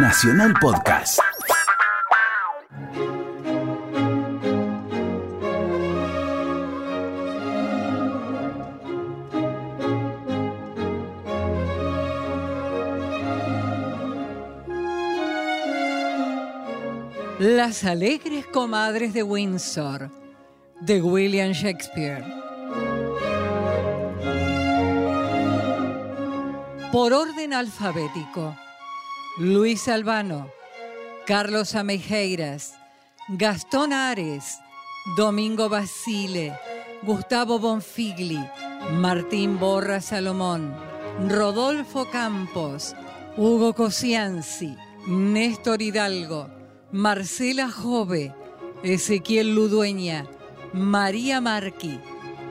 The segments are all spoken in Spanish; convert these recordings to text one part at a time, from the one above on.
Nacional Podcast. Las alegres comadres de Windsor, de William Shakespeare. Por orden alfabético. Luis Albano, Carlos Amejeiras, Gastón Ares, Domingo Basile, Gustavo Bonfigli, Martín Borra Salomón, Rodolfo Campos, Hugo Cosianzi, Néstor Hidalgo, Marcela Jove, Ezequiel Ludueña, María Marqui,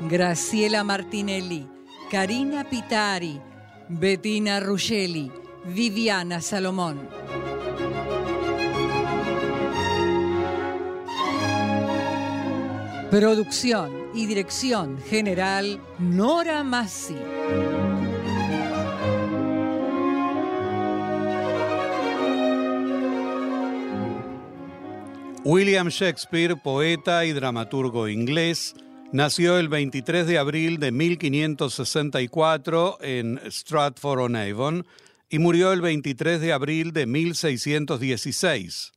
Graciela Martinelli, Karina Pitari, Bettina Ruggeli, Viviana Salomón. Producción y dirección general Nora Massi. William Shakespeare, poeta y dramaturgo inglés, nació el 23 de abril de 1564 en Stratford-on-Avon y murió el 23 de abril de 1616.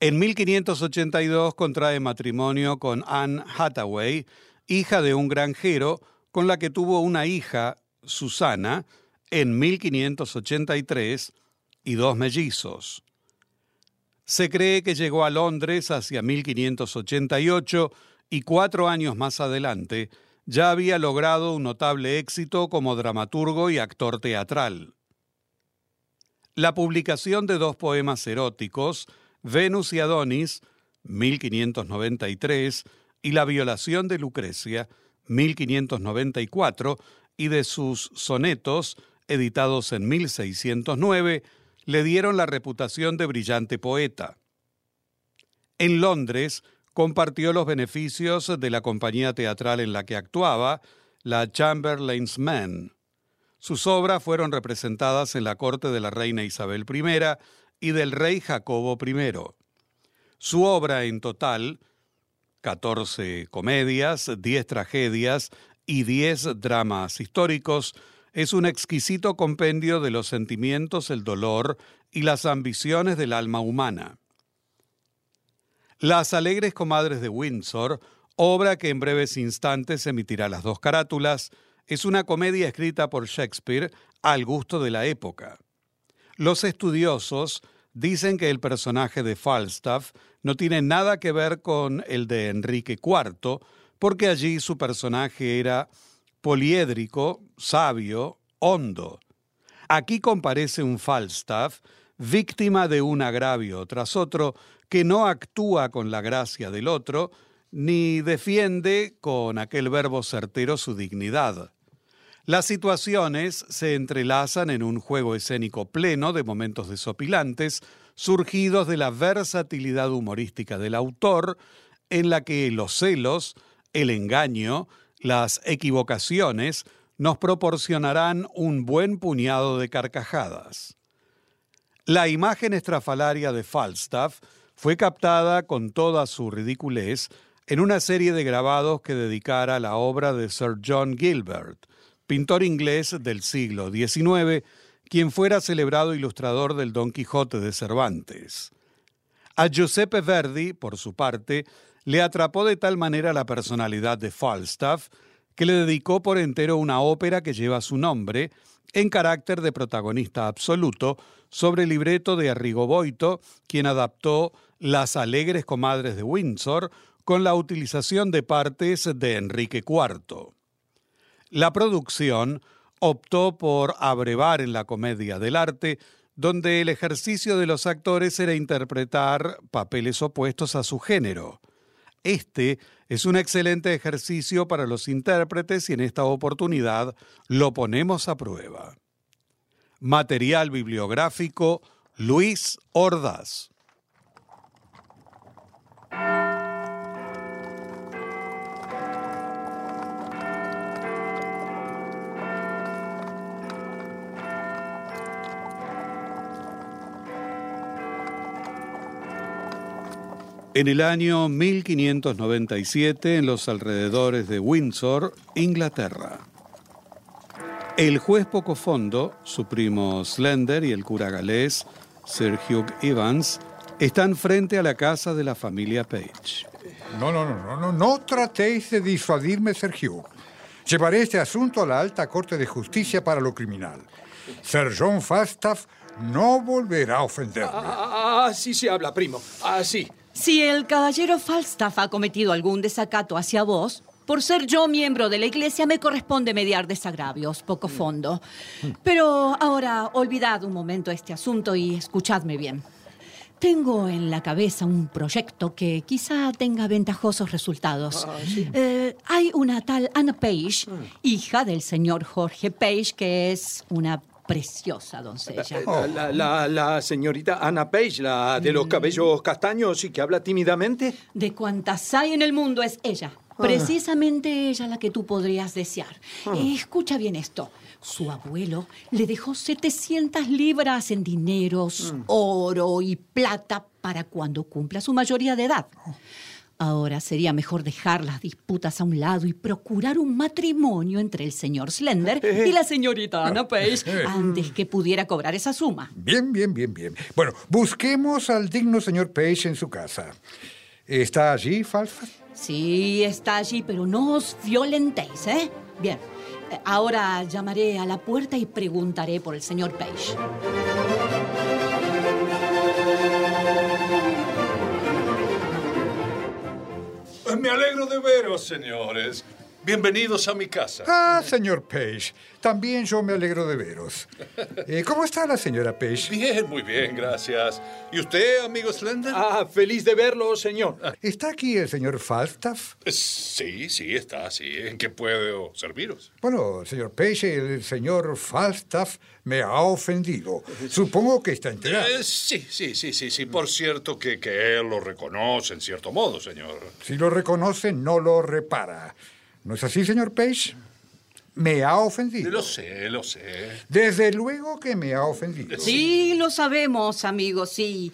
En 1582 contrae matrimonio con Anne Hathaway, hija de un granjero, con la que tuvo una hija, Susana, en 1583 y dos mellizos. Se cree que llegó a Londres hacia 1588 y cuatro años más adelante ya había logrado un notable éxito como dramaturgo y actor teatral. La publicación de dos poemas eróticos, Venus y Adonis, 1593, y La violación de Lucrecia, 1594, y de sus sonetos, editados en 1609, le dieron la reputación de brillante poeta. En Londres compartió los beneficios de la compañía teatral en la que actuaba, la Chamberlain's Men. Sus obras fueron representadas en la corte de la reina Isabel I y del rey Jacobo I. Su obra en total, 14 comedias, 10 tragedias y 10 dramas históricos, es un exquisito compendio de los sentimientos, el dolor y las ambiciones del alma humana. Las Alegres Comadres de Windsor, obra que en breves instantes emitirá las dos carátulas, es una comedia escrita por Shakespeare al gusto de la época. Los estudiosos dicen que el personaje de Falstaff no tiene nada que ver con el de Enrique IV, porque allí su personaje era poliédrico, sabio, hondo. Aquí comparece un Falstaff, víctima de un agravio tras otro, que no actúa con la gracia del otro, ni defiende con aquel verbo certero su dignidad. Las situaciones se entrelazan en un juego escénico pleno de momentos desopilantes, surgidos de la versatilidad humorística del autor, en la que los celos, el engaño, las equivocaciones nos proporcionarán un buen puñado de carcajadas. La imagen estrafalaria de Falstaff fue captada con toda su ridiculez en una serie de grabados que dedicara a la obra de Sir John Gilbert, pintor inglés del siglo XIX, quien fuera celebrado ilustrador del Don Quijote de Cervantes. A Giuseppe Verdi, por su parte, le atrapó de tal manera la personalidad de Falstaff que le dedicó por entero una ópera que lleva su nombre, en carácter de protagonista absoluto, sobre el libreto de Arrigo Boito, quien adaptó Las alegres comadres de Windsor con la utilización de partes de Enrique IV. La producción optó por abrevar en la comedia del arte, donde el ejercicio de los actores era interpretar papeles opuestos a su género. Este es un excelente ejercicio para los intérpretes y en esta oportunidad lo ponemos a prueba. Material bibliográfico Luis Ordaz. En el año 1597, en los alrededores de Windsor, Inglaterra. El juez Pocofondo, su primo Slender y el cura galés Sir Hugh Evans están frente a la casa de la familia Page. No, no, no, no, no, no tratéis de disuadirme, Sir Hugh. Llevaré este asunto a la alta corte de justicia para lo criminal. Sir John Falstaff no volverá a ofenderme. Ah, así se habla, primo. Así. Si el caballero Falstaff ha cometido algún desacato hacia vos, por ser yo miembro de la iglesia me corresponde mediar desagravios, poco fondo. Pero ahora olvidad un momento este asunto y escuchadme bien. Tengo en la cabeza un proyecto que quizá tenga ventajosos resultados. Eh, hay una tal Anna Page, hija del señor Jorge Page, que es una preciosa doncella. La, la- la- la señorita Anna Page, la de los cabellos castaños y que habla tímidamente. De cuantas hay en el mundo es ella. Precisamente ella la que tú podrías desear. Eh, escucha bien esto. Su abuelo le dejó 700 libras en dineros, oro y plata para cuando cumpla su mayoría de edad. Ahora sería mejor dejar las disputas a un lado y procurar un matrimonio entre el señor Slender y la señorita Anna Page antes que pudiera cobrar esa suma. Bien, bien, bien, bien. Bueno, busquemos al digno señor Page en su casa. ¿Está allí, Falstaff? Sí, está allí, pero no os violentéis, ¿eh? Bien. Eh, Ahora llamaré a la puerta y preguntaré por el señor Page. Me alegro de veros, señores. Bienvenidos a mi casa. Ah, señor Page. También yo me alegro de veros. Eh, ¿Cómo está la señora Page? Bien, muy bien, gracias. ¿Y usted, amigo Slender? Ah, feliz de verlo, señor. ¿Está aquí el señor Falstaff? Sí, sí, está, sí. ¿En qué puedo serviros? Bueno, señor Page, el señor Falstaff me ha ofendido. Supongo que está enterado. Eh, sí, sí, sí, sí, sí. Por cierto que, que él lo reconoce en cierto modo, señor. Si lo reconoce, no lo repara. ¿No es así, señor Page? Me ha ofendido. Lo sé, lo sé. Desde luego que me ha ofendido. Sí, lo sabemos, amigos, sí.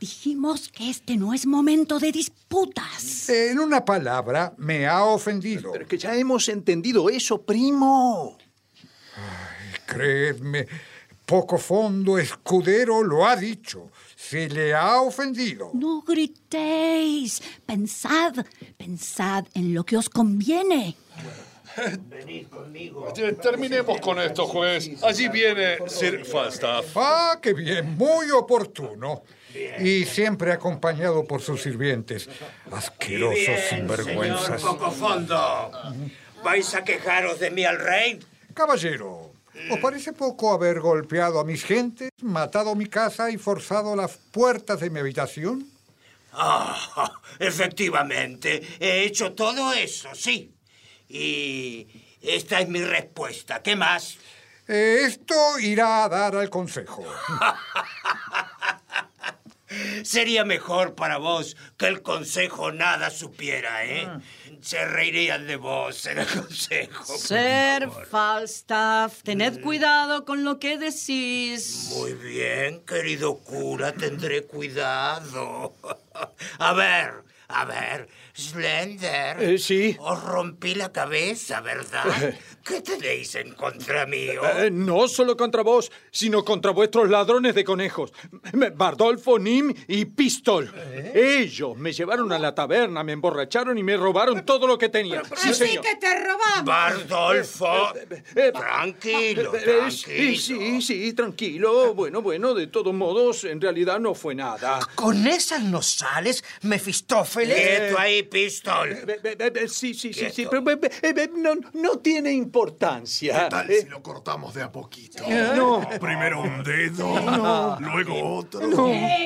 Dijimos que este no es momento de disputas. En una palabra, me ha ofendido. Pero que ya hemos entendido eso, primo. Creedme, poco fondo escudero lo ha dicho. Se le ha ofendido. No gritéis. Pensad, pensad en lo que os conviene. Eh, Terminemos con esto, juez. Allí viene Sir Falstaff. Ah, qué bien, muy oportuno. Y siempre acompañado por sus sirvientes. Asquerosos sinvergüenzas. Señor Cocofondo, ¿vais a quejaros de mí al rey? Caballero, ¿os parece poco haber golpeado a mis gentes, matado mi casa y forzado las puertas de mi habitación? Ah, efectivamente, he hecho todo eso, sí. Y esta es mi respuesta. ¿Qué más? Eh, esto irá a dar al consejo. Sería mejor para vos que el consejo nada supiera, ¿eh? Se reirían de vos en el consejo. Ser. Falstaff, tened cuidado con lo que decís. Muy bien, querido cura, tendré cuidado. A ver, a ver, Slender. Eh, sí. Os rompí la cabeza, ¿verdad? ¿Qué tenéis en contra mío? Eh, no solo contra vos, sino contra vuestros ladrones de conejos. Bardolfo, Nim y Pistol. Ellos me llevaron a la taberna, me emborracharon y me robaron todo lo que tenía. Sí, señor. te robamos. Bardolfo, Eh, tranquilo, Eh, Sí, tranquilo. sí, sí, tranquilo. Bueno, bueno, de todos modos, en realidad no fue nada. ¿Con esas no sales, Mefistófeles? Quieto ahí, Pistol. Eh, eh, eh, eh, Sí, sí, sí, sí, pero eh, eh, eh, no, no tiene importancia. Tal Eh, si lo cortamos de a poquito? No. Primero un dedo, luego otro,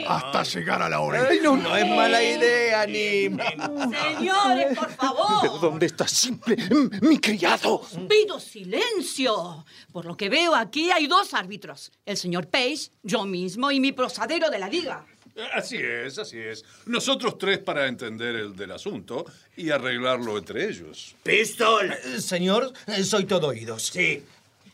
hasta llegar a la oreja. Ay, no, No es mala idea, Nim. Señores, por ¿Pero favor. dónde está simple? Mi criado. Pido silencio. Por lo que veo aquí hay dos árbitros. El señor Page, yo mismo y mi prosadero de la liga. Así es, así es. Nosotros tres para entender el del asunto y arreglarlo entre ellos. Pistol. Señor, eh, soy todo oídos. Sí.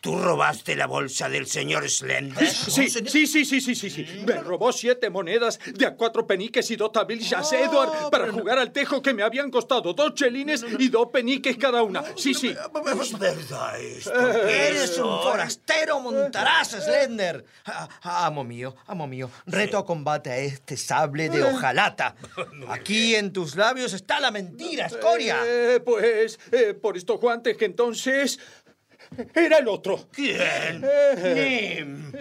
¿Tú robaste la bolsa del señor Slender? Sí, sí, sí, sí, sí, sí, sí. Me robó siete monedas de a cuatro peniques y dos tablillas, Edward, para jugar al tejo que me habían costado dos chelines y dos peniques cada una. Sí, sí. Es verdad esto. Eres un forastero montaraz, Slender. Ah, ah, amo mío, amo mío. Reto a combate a este sable de hojalata. Aquí en tus labios está la mentira, escoria. Eh, pues, eh, por estos guantes que entonces... Era el otro. ¿Quién? Nim.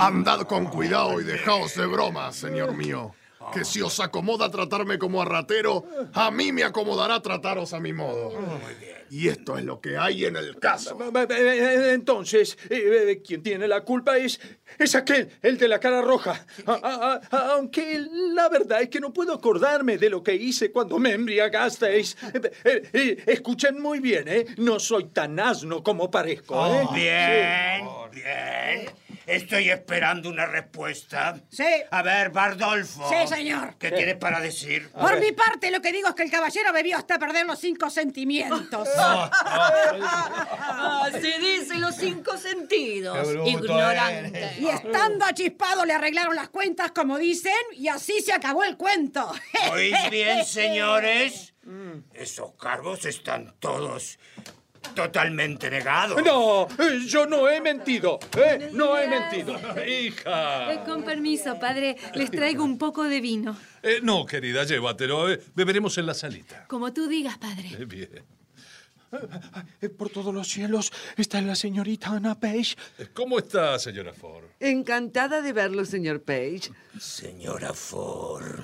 Andad con cuidado y dejaos de bromas, señor mío. Que si os acomoda tratarme como a ratero, a mí me acomodará trataros a mi modo. Y esto es lo que hay en el caso. Eh, eh, Entonces, eh, eh, quien tiene la culpa es, es aquel, el de la cara roja. A- a- a- aunque la verdad es que no puedo acordarme de lo que hice cuando me embriagasteis. Escuchen muy bien, ¿eh? No soy tan asno como parezco, ¿eh? Bien, bien. Estoy esperando una respuesta. Sí. A ver, Bardolfo. Sí, señor. ¿Qué tienes para decir? Por mi parte, lo que digo es que el caballero bebió hasta perder los cinco sentimientos. Así dicen los cinco sentidos. Ignorante. Y estando achispado le arreglaron las cuentas, como dicen, y así se acabó el cuento. ¿Oís bien, señores? Esos cargos están todos totalmente negados. No, eh, yo no he mentido, ¿eh? No he mentido. Hija. Eh, con permiso, padre, les traigo un poco de vino. Eh, no, querida, llévatelo. eh, beberemos en la salita. Como tú digas, padre. Eh, bien. Eh, Por todos los cielos está la señorita Anna Page. Eh, ¿Cómo está, señora Ford? Encantada de verlo, señor Page. Señora Ford,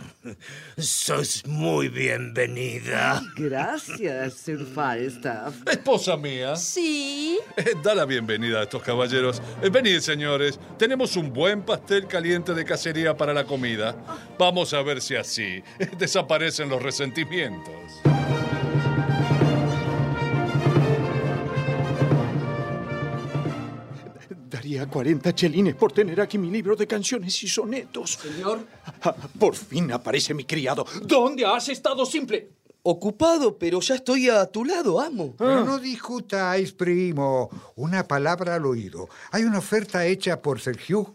sos muy bienvenida. Gracias, Sir Falstaff. Esposa mía. Sí. Eh, da la bienvenida a estos caballeros. Venid, señores. Tenemos un buen pastel caliente de cacería para la comida. Vamos a ver si así desaparecen los resentimientos. Daría 40 chelines por tener aquí mi libro de canciones y sonetos. Señor. Ah, Por fin aparece mi criado. ¿Dónde has estado simple? Ocupado, pero ya estoy a tu lado, amo. Pero no discutáis, primo. Una palabra al oído. Hay una oferta hecha por Sir Hugh.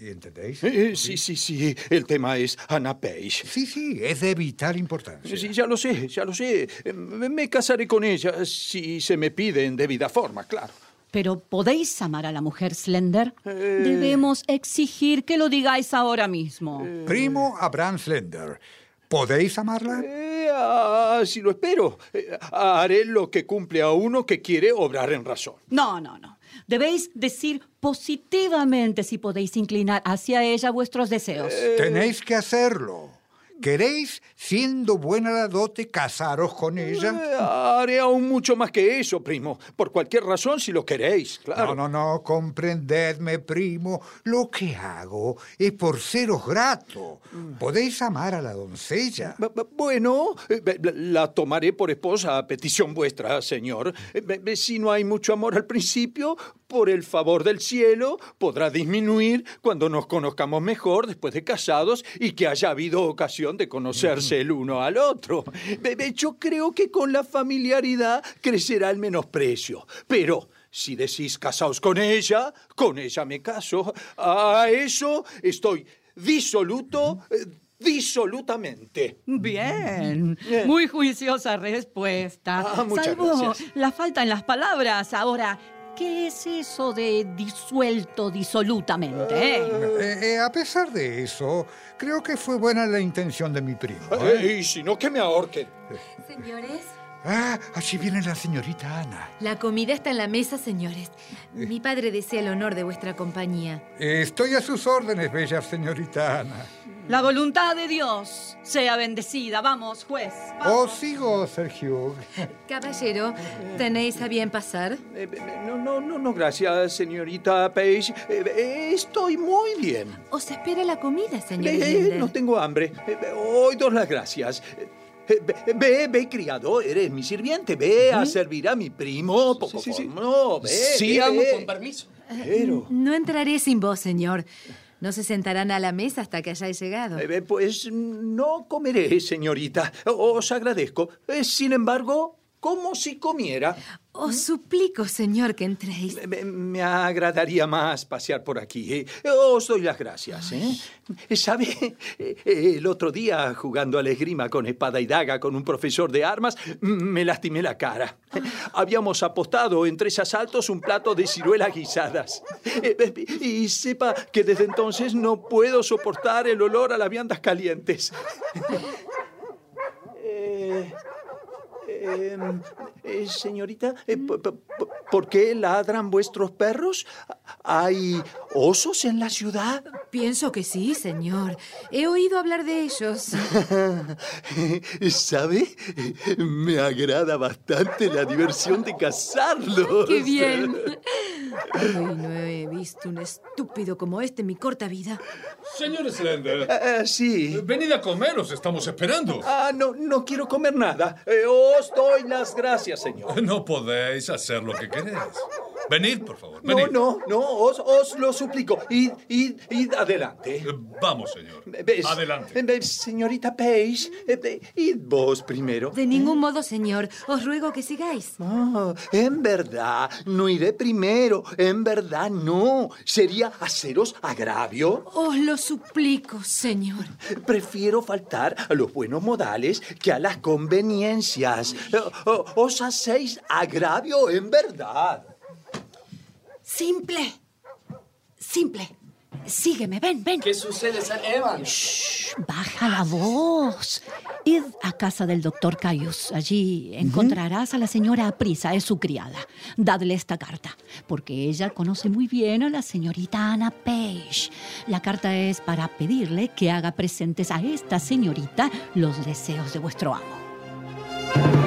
¿Entendéis? Eh, sí, sí, sí. El tema es Anna Page. Sí, sí, es de vital importancia. Sí, ya lo sé, ya lo sé. Eh, Me casaré con ella si se me pide en debida forma, claro. Pero ¿podéis amar a la mujer Slender? Eh. Debemos exigir que lo digáis ahora mismo. Primo Abraham Slender. ¿Podéis amarla? Eh, así lo espero. Eh, haré lo que cumple a uno que quiere obrar en razón. No, no, no. Debéis decir positivamente si podéis inclinar hacia ella vuestros deseos. Tenéis que hacerlo. ¿Queréis, siendo buena la dote, casaros con ella? Eh, haré aún mucho más que eso, primo. Por cualquier razón, si lo queréis, claro. No, no, no, comprendedme, primo. Lo que hago es por seros grato. Podéis amar a la doncella. Bueno, eh, la tomaré por esposa a petición vuestra, señor. Eh, Si no hay mucho amor al principio, por el favor del cielo, podrá disminuir cuando nos conozcamos mejor después de casados y que haya habido ocasión de conocerse el uno al otro. Yo creo que con la familiaridad crecerá el menosprecio. Pero si decís casaos con ella, con ella me caso. A eso estoy disoluto. eh, Disolutamente. Bien, muy juiciosa respuesta. Ah, Salvo gracias. la falta en las palabras. Ahora, ¿qué es eso de disuelto disolutamente? eh? Eh, eh, a pesar de eso, creo que fue buena la intención de mi primo. ¿eh? Eh, y si no, que me ahorquen. Señores, Ah, allí viene la señorita Ana. la comida está en la mesa, señores. Mi padre desea el honor de vuestra compañía. Estoy a sus órdenes, bella señorita Ana. La voluntad de Dios sea bendecida. Vamos, juez. Os sigo, Sergio. Caballero, ¿tenéis a bien pasar? Eh, eh, No, no, no, no, gracias, señorita Page. Eh, estoy muy bien. Os espera la comida, señor Eh, Slender. no tengo hambre. Hoy dos las gracias. Ve, ve, criado, eres mi sirviente. Ve a servir a mi primo. Poco No, ve, Sí, ve, amo, ve. con permiso. Pero, No entraré sin vos, señor. No se sentarán a la mesa hasta que hayáis llegado. eh, eh, pues no comeré, señorita. Os agradezco. Eh, Sin embargo, como si comiera. Os suplico, señor, que entréis. Me, me agradaría más pasear por aquí. eh. Os doy las gracias. ¿eh? ¿Sabe? Eh, El otro día, jugando a la esgrima con espada y daga con un profesor de armas, me lastimé la cara. Habíamos apostado en tres asaltos un plato de ciruelas guisadas. Y sepa que desde entonces no puedo soportar el olor a las viandas calientes. Eh, Em, eh, señorita, eh, po- po- po- ¿por qué ladran vuestros perros? ¿Hay osos en la ciudad? Pienso que sí, señor. He oído hablar de ellos. ¿Sabe? Me agrada bastante la diversión de cazarlos. ¡Qué bien! Ay, no he visto un estúpido como este en mi corta vida. Señor Slender. Ah, sí. Venid a comer, os estamos esperando. Ah, no, no quiero comer nada. Eh, os doy las gracias, señor. No podéis hacer lo que queréis. Venid, por favor. No, Venid. no, no, os, os lo suplico. Id, id, id adelante. Vamos, señor. ¿Ves? Adelante. Eh, eh, Señorita Page, eh, eh, id vos primero. De ningún modo, señor. Os ruego que sigáis. Ah, en verdad, no iré primero. En verdad, no. Sería haceros agravio. Os lo suplico, señor. Prefiero faltar a los buenos modales que a las conveniencias. Eh, oh, Os hacéis agravio en verdad. Simple. Simple. Sígueme, ven, ven. ¿Qué sucede, Sir Evan? Baja la voz. Id a casa del doctor Caius. Allí encontrarás a la señora Aprisa, es su criada. Dadle esta carta, porque ella conoce muy bien a la señorita Anna Page. La carta es para pedirle que haga presentes a esta señorita los deseos de vuestro amo.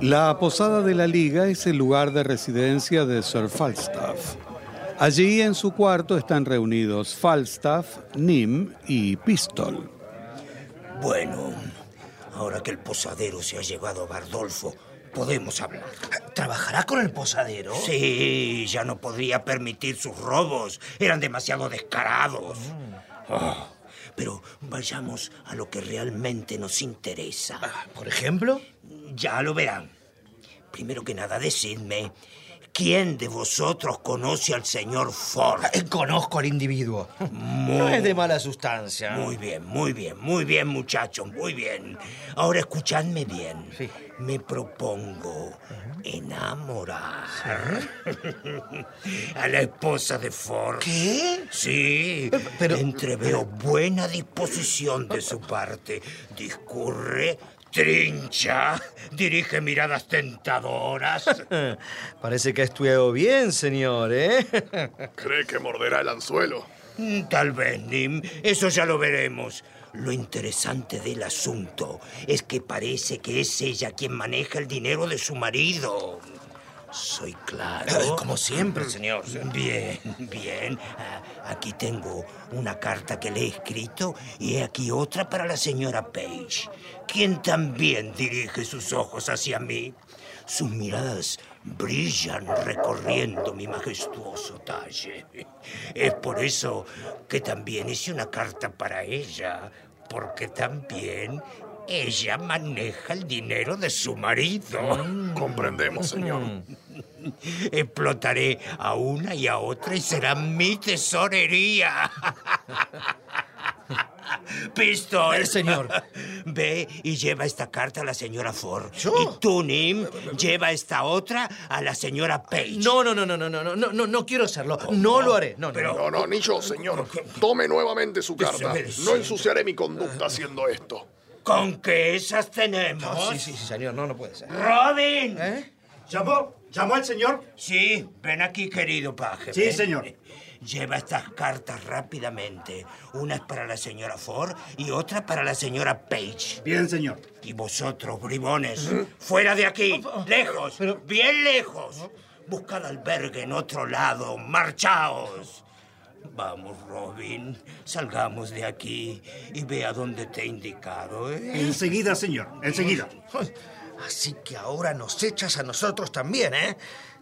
La posada de la Liga es el lugar de residencia de Sir Falstaff. Allí en su cuarto están reunidos Falstaff, Nim y Pistol. Bueno, ahora que el posadero se ha llevado a Bardolfo, podemos hablar. ¿Trabajará con el posadero? Sí, ya no podría permitir sus robos. Eran demasiado descarados. Oh, pero vayamos a lo que realmente nos interesa. ¿Por ejemplo? Ya lo verán. Primero que nada, decidme, ¿quién de vosotros conoce al señor Ford? Eh, Conozco al individuo. No es de mala sustancia. Muy bien, muy bien, muy bien, muchachos, muy bien. Ahora escuchadme bien. Me propongo enamorar a la esposa de Ford. ¿Qué? Sí, pero entreveo buena disposición de su parte. Discurre, trincha, dirige miradas tentadoras. Parece que ha estudiado bien, señor, ¿eh? ¿Cree que morderá el anzuelo? Mm, Tal vez, Nim. Eso ya lo veremos. Lo interesante del asunto es que parece que es ella quien maneja el dinero de su marido. Soy claro. Como siempre, señor. Bien, bien. Ah, Aquí tengo una carta que le he escrito y aquí otra para la señora Page, quien también dirige sus ojos hacia mí. Sus miradas brillan recorriendo mi majestuoso talle. Es por eso que también hice una carta para ella, porque también ella maneja el dinero de su marido. Comprendemos, señor. Explotaré a una y a otra y será mi tesorería. Pistol. El señor. Ve y lleva esta carta a la señora Ford. Y tú, Nim, lleva esta otra a la señora Page. No, no, no, no, no, no, no, no, no, no quiero hacerlo. No lo haré. No, no, no. No, no, ni yo, señor. Tome nuevamente su carta. No ensuciaré mi conducta haciendo esto. ¿Con qué esas tenemos? No, sí, sí, sí, señor, no, no puede ser. ¡Robin! ¿Llamó? ¿Llamó al señor? Sí, ven aquí, querido paje. Sí, señor. Lleva estas cartas rápidamente. Una es para la señora Ford y otra para la señora Page. Bien, señor. Y vosotros, bribones, fuera de aquí, lejos, bien lejos. Buscad albergue en otro lado, marchaos. Vamos, Robin, salgamos de aquí y ve a dónde te he indicado. ¿eh? Enseguida, señor. Enseguida. Así que ahora nos echas a nosotros también, ¿eh?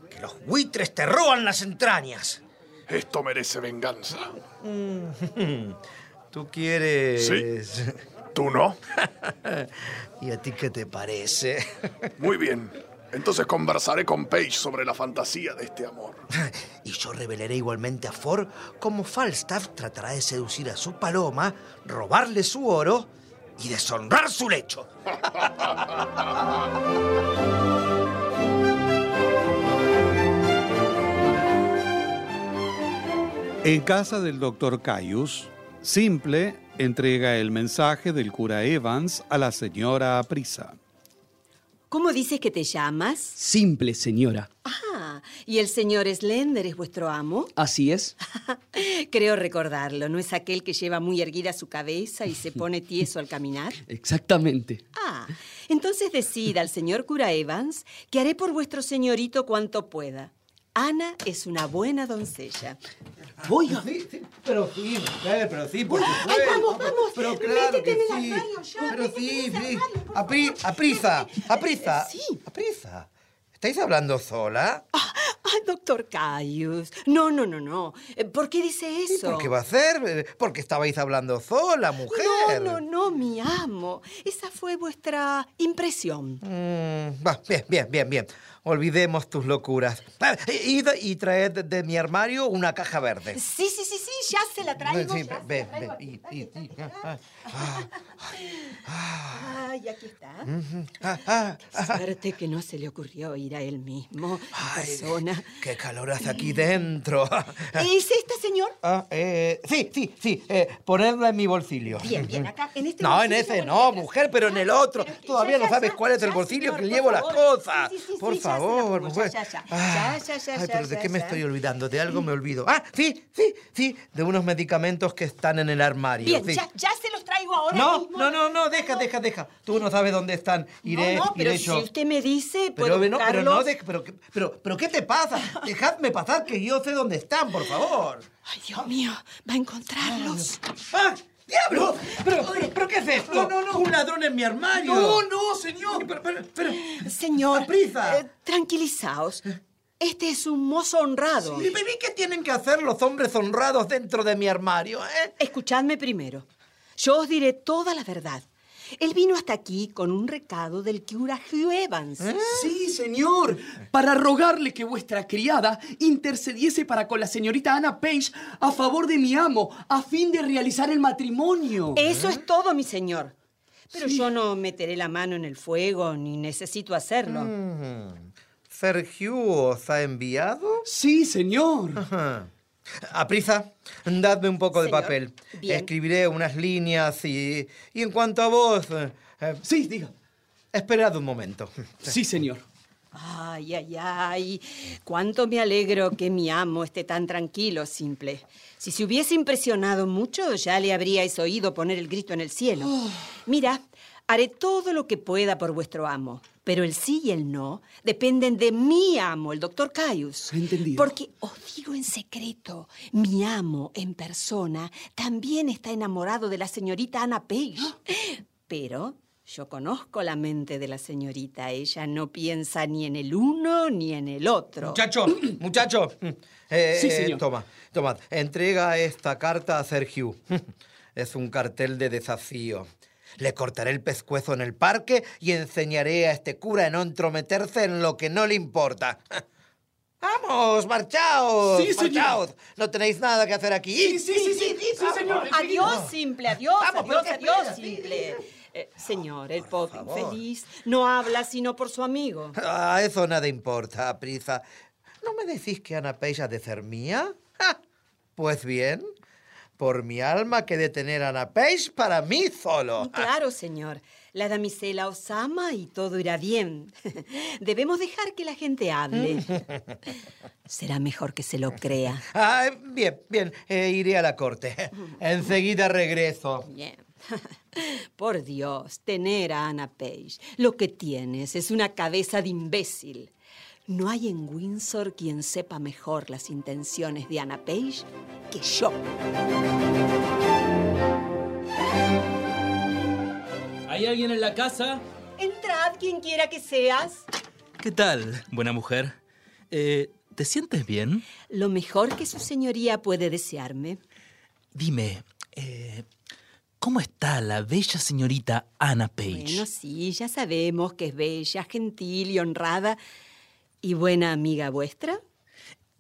Que los buitres te roban las entrañas. Esto merece venganza. ¿Tú quieres...? Sí. ¿Tú no? ¿Y a ti qué te parece? Muy bien. Entonces conversaré con Paige sobre la fantasía de este amor. Y yo revelaré igualmente a Ford cómo Falstaff tratará de seducir a su paloma, robarle su oro y deshonrar su lecho. En casa del doctor Caius, Simple entrega el mensaje del cura Evans a la señora Aprisa. ¿Cómo dices que te llamas? Simple, señora. Ah, ¿y el señor Slender es vuestro amo? Así es. Creo recordarlo. ¿No es aquel que lleva muy erguida su cabeza y se pone tieso al caminar? Exactamente. Ah, entonces decida al señor cura Evans que haré por vuestro señorito cuanto pueda. Ana es una buena doncella. Voy a sí, sí, pero sí, mujer, pero sí, por supuesto. Ay, vamos, vamos. Pero claro Métete que en el sí. armario ya, Pero sí, sí. armario, por Apri, aprisa, aprisa. Sí. Aprisa. ¿Estáis hablando sola? Ay, doctor Caius. No, no, no, no. Eh, ¿Por qué dice eso? ¿Por qué va a ser? Eh, Porque estabais hablando sola, mujer. No, no, no, mi amo. Esa fue vuestra impresión. Mm, va, bien, bien, bien, bien. Olvidemos tus locuras. Ah, Id y traed de, mi armario una caja verde. Sí, sí, sí, sí, ya se la traigo. Sí, ya se ve, la traigo ve, aquí. y- y- y- ah, ah, Ay, aquí está. ah, ah, ah. Suerte que no se le ocurrió ir a él mismo, Ay, persona. ¡Qué calor hace aquí dentro! ¿Es este señor? Ah, eh, sí, sí, sí. Eh, ponedla en mi bolsillo. Bien, bien, acá, en este No, en ese no, mujer, pero en el otro. Todavía no sabes cuál es el bolsillo que llevo las favor. cosas. Sí, sí, sí, Por la favor, pongo, mujer. ya, ya, ya. Ah, Ya, ya, ya, Ay, pero ¿de qué me estoy olvidando? De algo me olvido. Ah, sí, sí, sí. De unos medicamentos que están en el armario. Bien, ya, ya se los traigo ahora No, mismo. no, no, no, deja, deja, deja. Tú no sabes dónde están. Iré, no, no, pero iré si yo. usted me dice, Pero, puedo no, pero no, pero, pero, pero, ¿qué te pasa? Dejadme pasar que yo sé dónde están, por favor. Ay, Dios mío, va a encontrarlos. ¡Ah! ¡Diablo! ¿Pero, pero, pero qué es esto? No, no, no. Un ladrón en mi armario. No, no, señor. Pero, pero, pero, Señor, ¡Aprisa! eh, tranquilizaos. Este es un mozo honrado. ¿Y y qué tienen que hacer los hombres honrados dentro de mi armario, eh? Escuchadme primero. Yo os diré toda la verdad. Él vino hasta aquí con un recado del cura Hugh Evans. Sí, señor. Para rogarle que vuestra criada intercediese para con la señorita Anna Page a favor de mi amo, a fin de realizar el matrimonio. Eso es todo, mi señor. Pero yo no meteré la mano en el fuego, ni necesito hacerlo. Mm. ¿Sergio os ha enviado? Sí, señor. Ajá. A prisa, dadme un poco de papel. bien. Escribiré unas líneas y... Y en cuanto a vos... eh, eh, Sí, diga. esperad un momento. Sí, señor. Ay, ay, ay. Cuánto me alegro que mi amo esté tan tranquilo, simple. Si se hubiese impresionado mucho, ya le habríais oído poner el grito en el cielo. Mira, haré todo lo que pueda por vuestro amo. Pero el sí y el no dependen de mi amo, el doctor Caius. Entendido. Porque os digo en secreto, mi amo en persona también está enamorado de la señorita Anna Page. Pero yo conozco la mente de la señorita. Ella no piensa ni en el uno ni en el otro. Muchacho, muchacho. Eh, Sí, eh, señor. toma, toma. Entrega esta carta a Sergio. Es un cartel de desafío. Le cortaré el pescuezo en el parque y enseñaré a este cura a no entrometerse en lo que no le importa. ¡Vamos, marchaos! Sí, señor. marchaos. No tenéis nada que hacer aquí. Sí, sí, sí, sí, sí, señor. Adiós, simple, adiós, Vamos, adiós, sí. simple. Eh, señor, el pobre infeliz no habla sino por su amigo. Ah, eso nada importa, prisa. ¿No me decís que Ana Page ha de ser mía? Ja, Pues bien, por mi alma que de tener a Ana Page para mí solo. Claro, señor. La damisela os ama y todo irá bien. Debemos dejar que la gente hable. Será mejor que se lo crea. Ah, bien, bien, eh, iré a la corte. Enseguida regreso. Bien. Por Dios, tener a Anna Page. Lo que tienes es una cabeza de imbécil. No hay en Windsor quien sepa mejor las intenciones de Anna Page que yo. ¿Hay alguien en la casa? Entrad quien quiera que seas. ¿Qué tal, buena mujer? Eh, ¿te sientes bien? Lo mejor que su señoría puede desearme. Dime, eh, ¿cómo está la bella señorita Anna Page? Bueno, sí, ya sabemos que es bella, gentil y honrada. ¿Y buena amiga vuestra?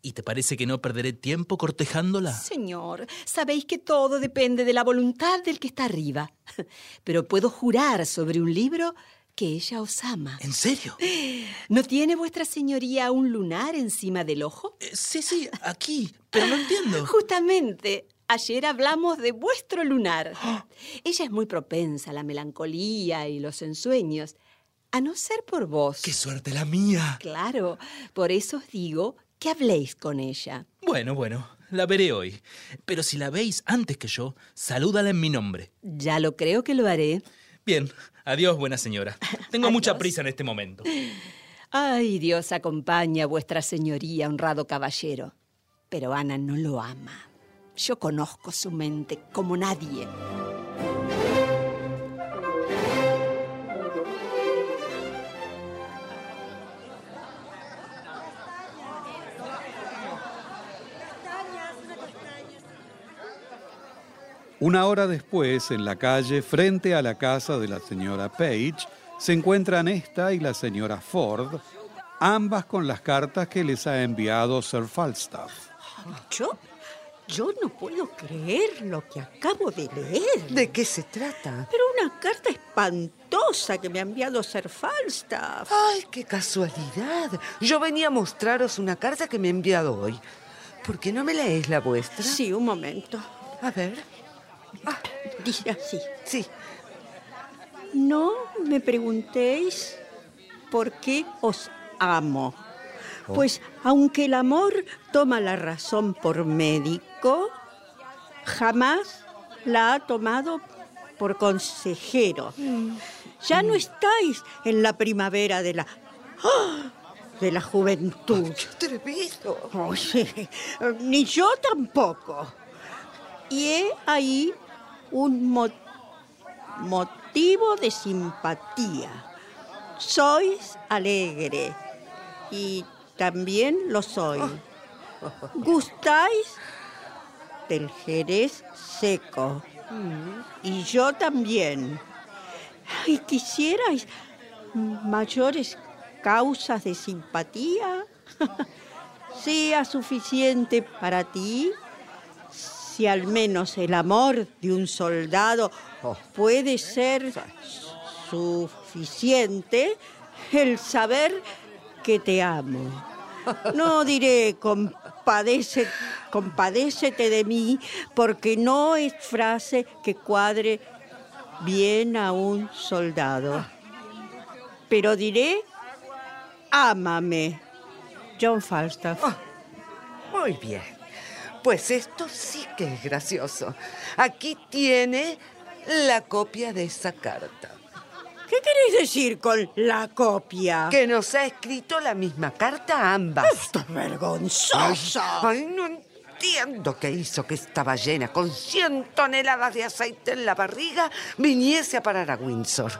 ¿Y te parece que no perderé tiempo cortejándola? Señor, sabéis que todo depende de la voluntad del que está arriba. Pero puedo jurar sobre un libro que ella os ama. ¿En serio? ¿No tiene vuestra señoría un lunar encima del ojo? sí, sí, aquí, pero no entiendo. Justamente, ayer hablamos de vuestro lunar. Ella es muy propensa a la melancolía y los ensueños, a no ser por vos. ¡Qué suerte la mía! Claro, por eso os digo que habléis con ella. Bueno, bueno, la veré hoy. Pero si la veis antes que yo, salúdala en mi nombre. Ya lo creo que lo haré. Bien, adiós, buena señora. Tengo mucha prisa en este momento. Ay, Dios acompaña a vuestra señoría, honrado caballero. Pero Ana no lo ama. Yo conozco su mente como nadie. Una hora después, en la calle, frente a la casa de la señora Page, se encuentran esta y la señora Ford, ambas con las cartas que les ha enviado Sir Falstaff. ¿Yo? Yo no puedo creer lo que acabo de leer. ¿De qué se trata? Pero una carta espantosa que me ha enviado Sir Falstaff. ¡Ay, qué casualidad! Yo venía a mostraros una carta que me ha enviado hoy. ¿Por qué no me leéis la vuestra? Sí, un momento. A ver. Ah, dice así. Sí. No me preguntéis por qué os amo. Pues aunque el amor toma la razón por médico, jamás la ha tomado por consejero. Ya no estáis en la primavera de la... ¡Ah! de la juventud. ¡Qué atrevido! Ni yo tampoco. Y he ahí un mo- motivo de simpatía. Sois alegre y también lo soy. ¿Gustáis del jerez seco? Y yo también. ¿Y quisierais mayores causas de simpatía? sea suficiente para ti si al menos el amor de un soldado puede ser suficiente, el saber que te amo. No diré compadece, compadécete de mí, porque no es frase que cuadre bien a un soldado. Pero diré, ámame, John Falstaff. Muy bien. Pues esto sí que es gracioso. Aquí tiene la copia de esa carta. ¿Qué queréis decir con la copia? Que nos ha escrito la misma carta a ambas. Esto es vergonzoso. Ay, no entiendo qué hizo que esta ballena con 100 toneladas de aceite en la barriga viniese a parar a Windsor.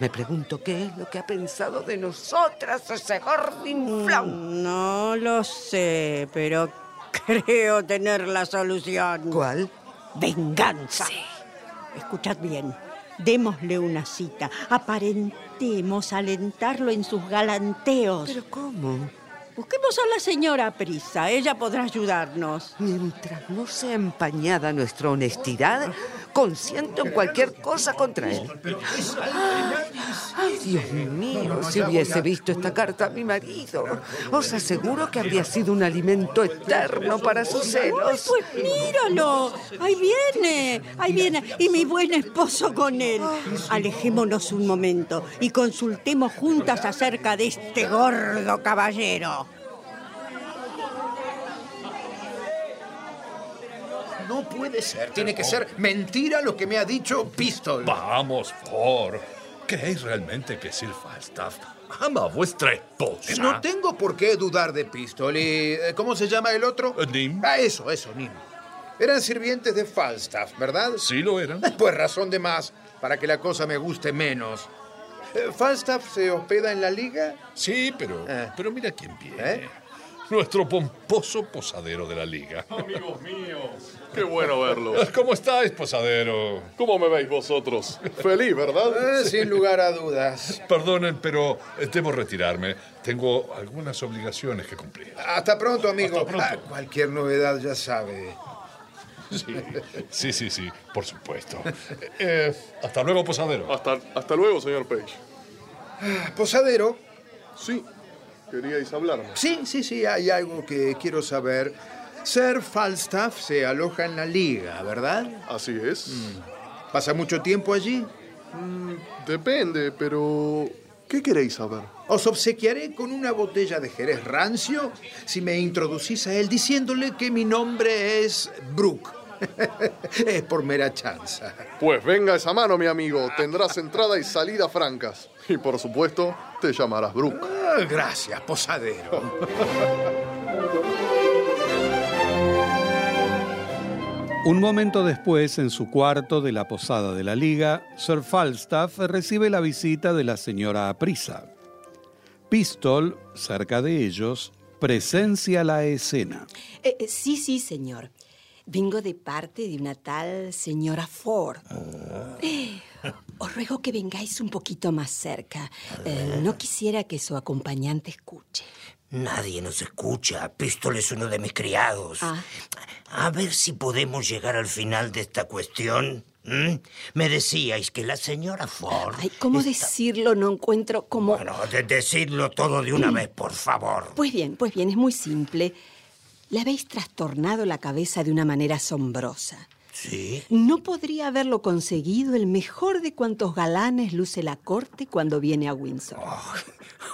Me pregunto qué es lo que ha pensado de nosotras ese gordinflón. No lo sé, pero creo tener la solución. ¿Cuál? Venganza. Escuchad bien. Démosle una cita. Aparentemos alentarlo en sus galanteos. ¿Pero cómo? Busquemos a la señora Prisa. Ella podrá ayudarnos. Mientras no sea empañada nuestra honestidad, consiento en cualquier cosa contra él. Ay, Dios mío, si hubiese visto esta carta a mi marido, os aseguro que habría sido un alimento eterno para sus celos. Pues míralo. Ahí viene. Ahí viene. Y mi buen esposo con él. Alejémonos un momento y consultemos juntas acerca de este gordo caballero. No puede ser. Tiene que ser mentira lo que me ha dicho Pistol. Vamos, Ford. ¿Creéis realmente que Sir Falstaff ama a vuestra esposa? No tengo por qué dudar de Pistol. ¿Y eh, cómo se llama el otro? Nim. Ah, eso, eso, Nim. Eran sirvientes de Falstaff, ¿verdad? Sí lo eran. Pues razón de más para que la cosa me guste menos. Eh, ¿Falstaff se hospeda en la liga? Sí, pero, Eh. pero mira quién viene. ¿Eh? Nuestro pomposo posadero de la liga. Amigos míos, qué bueno verlos. ¿Cómo estáis, posadero? ¿Cómo me veis vosotros? Feliz, ¿verdad? Eh, sin lugar a dudas. Perdonen, pero eh, debo retirarme. Tengo algunas obligaciones que cumplir. Hasta pronto, amigo. Hasta pronto. Ah, cualquier novedad ya sabe. Sí, sí, sí, sí, por supuesto. Eh, hasta luego, posadero. Hasta, hasta luego, señor Page. Ah, Posadero. Sí, queríais hablarme. Sí, sí, sí, hay algo que quiero saber. Sir Falstaff se aloja en la liga, ¿verdad? Así es. ¿Pasa mucho tiempo allí? Mm, depende, pero... ¿Qué queréis saber? Os obsequiaré con una botella de Jerez rancio si me introducís a él diciéndole que mi nombre es Brooke. es por mera chanza. Pues venga esa mano, mi amigo. Tendrás entrada y salida francas. Y por supuesto, te llamarás Brooke. Ah, gracias, posadero. Un momento después, en su cuarto de la posada de la liga, Sir Falstaff recibe la visita de la señora Aprisa. Pistol, cerca de ellos, presencia la escena. Eh, eh, sí, sí, señor. Vengo de parte de una tal señora Ford. Eh, Os ruego que vengáis un poquito más cerca. Eh, no quisiera que su acompañante escuche. Nadie nos escucha. Pistol es uno de mis criados. Ah. A ver si podemos llegar al final de esta cuestión. ¿Mm? Me decíais que la señora Ford... Ay, ¿cómo decirlo? No encuentro cómo... Bueno, de- decidlo todo de una vez, por favor. Pues bien, pues bien, es muy simple. Le habéis trastornado la cabeza de una manera asombrosa. ¿Sí? No podría haberlo conseguido el mejor de cuantos galanes luce la corte cuando viene a Windsor.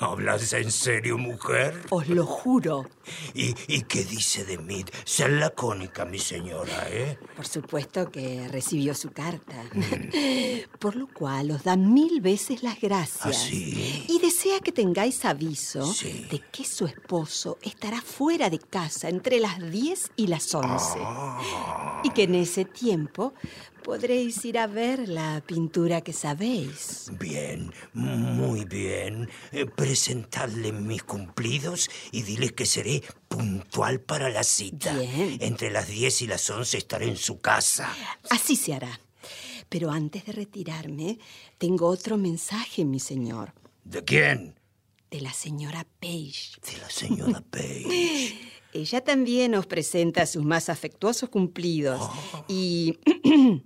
¿Hablas en serio, mujer? Os lo juro. ¿Y, y qué dice de mí? Ser lacónica, mi señora, ¿eh? Por supuesto que recibió su carta. Por lo cual os da mil veces las gracias. ¿Ah, sí? Y desea que tengáis aviso Sí. de que su esposo estará fuera de casa entre las 10 y las 11. Ah. Y que en ese tiempo podréis ir a ver la pintura que sabéis. Bien, muy bien. Eh, presentadle mis cumplidos y dile que seré puntual para la cita. Bien. Entre las 10 y las 11 estaré en su casa. Así se hará. Pero antes de retirarme, tengo otro mensaje, mi señor. ¿De quién? De la señora Page. De la señora Page. Ella también os presenta sus más afectuosos cumplidos. Oh. Y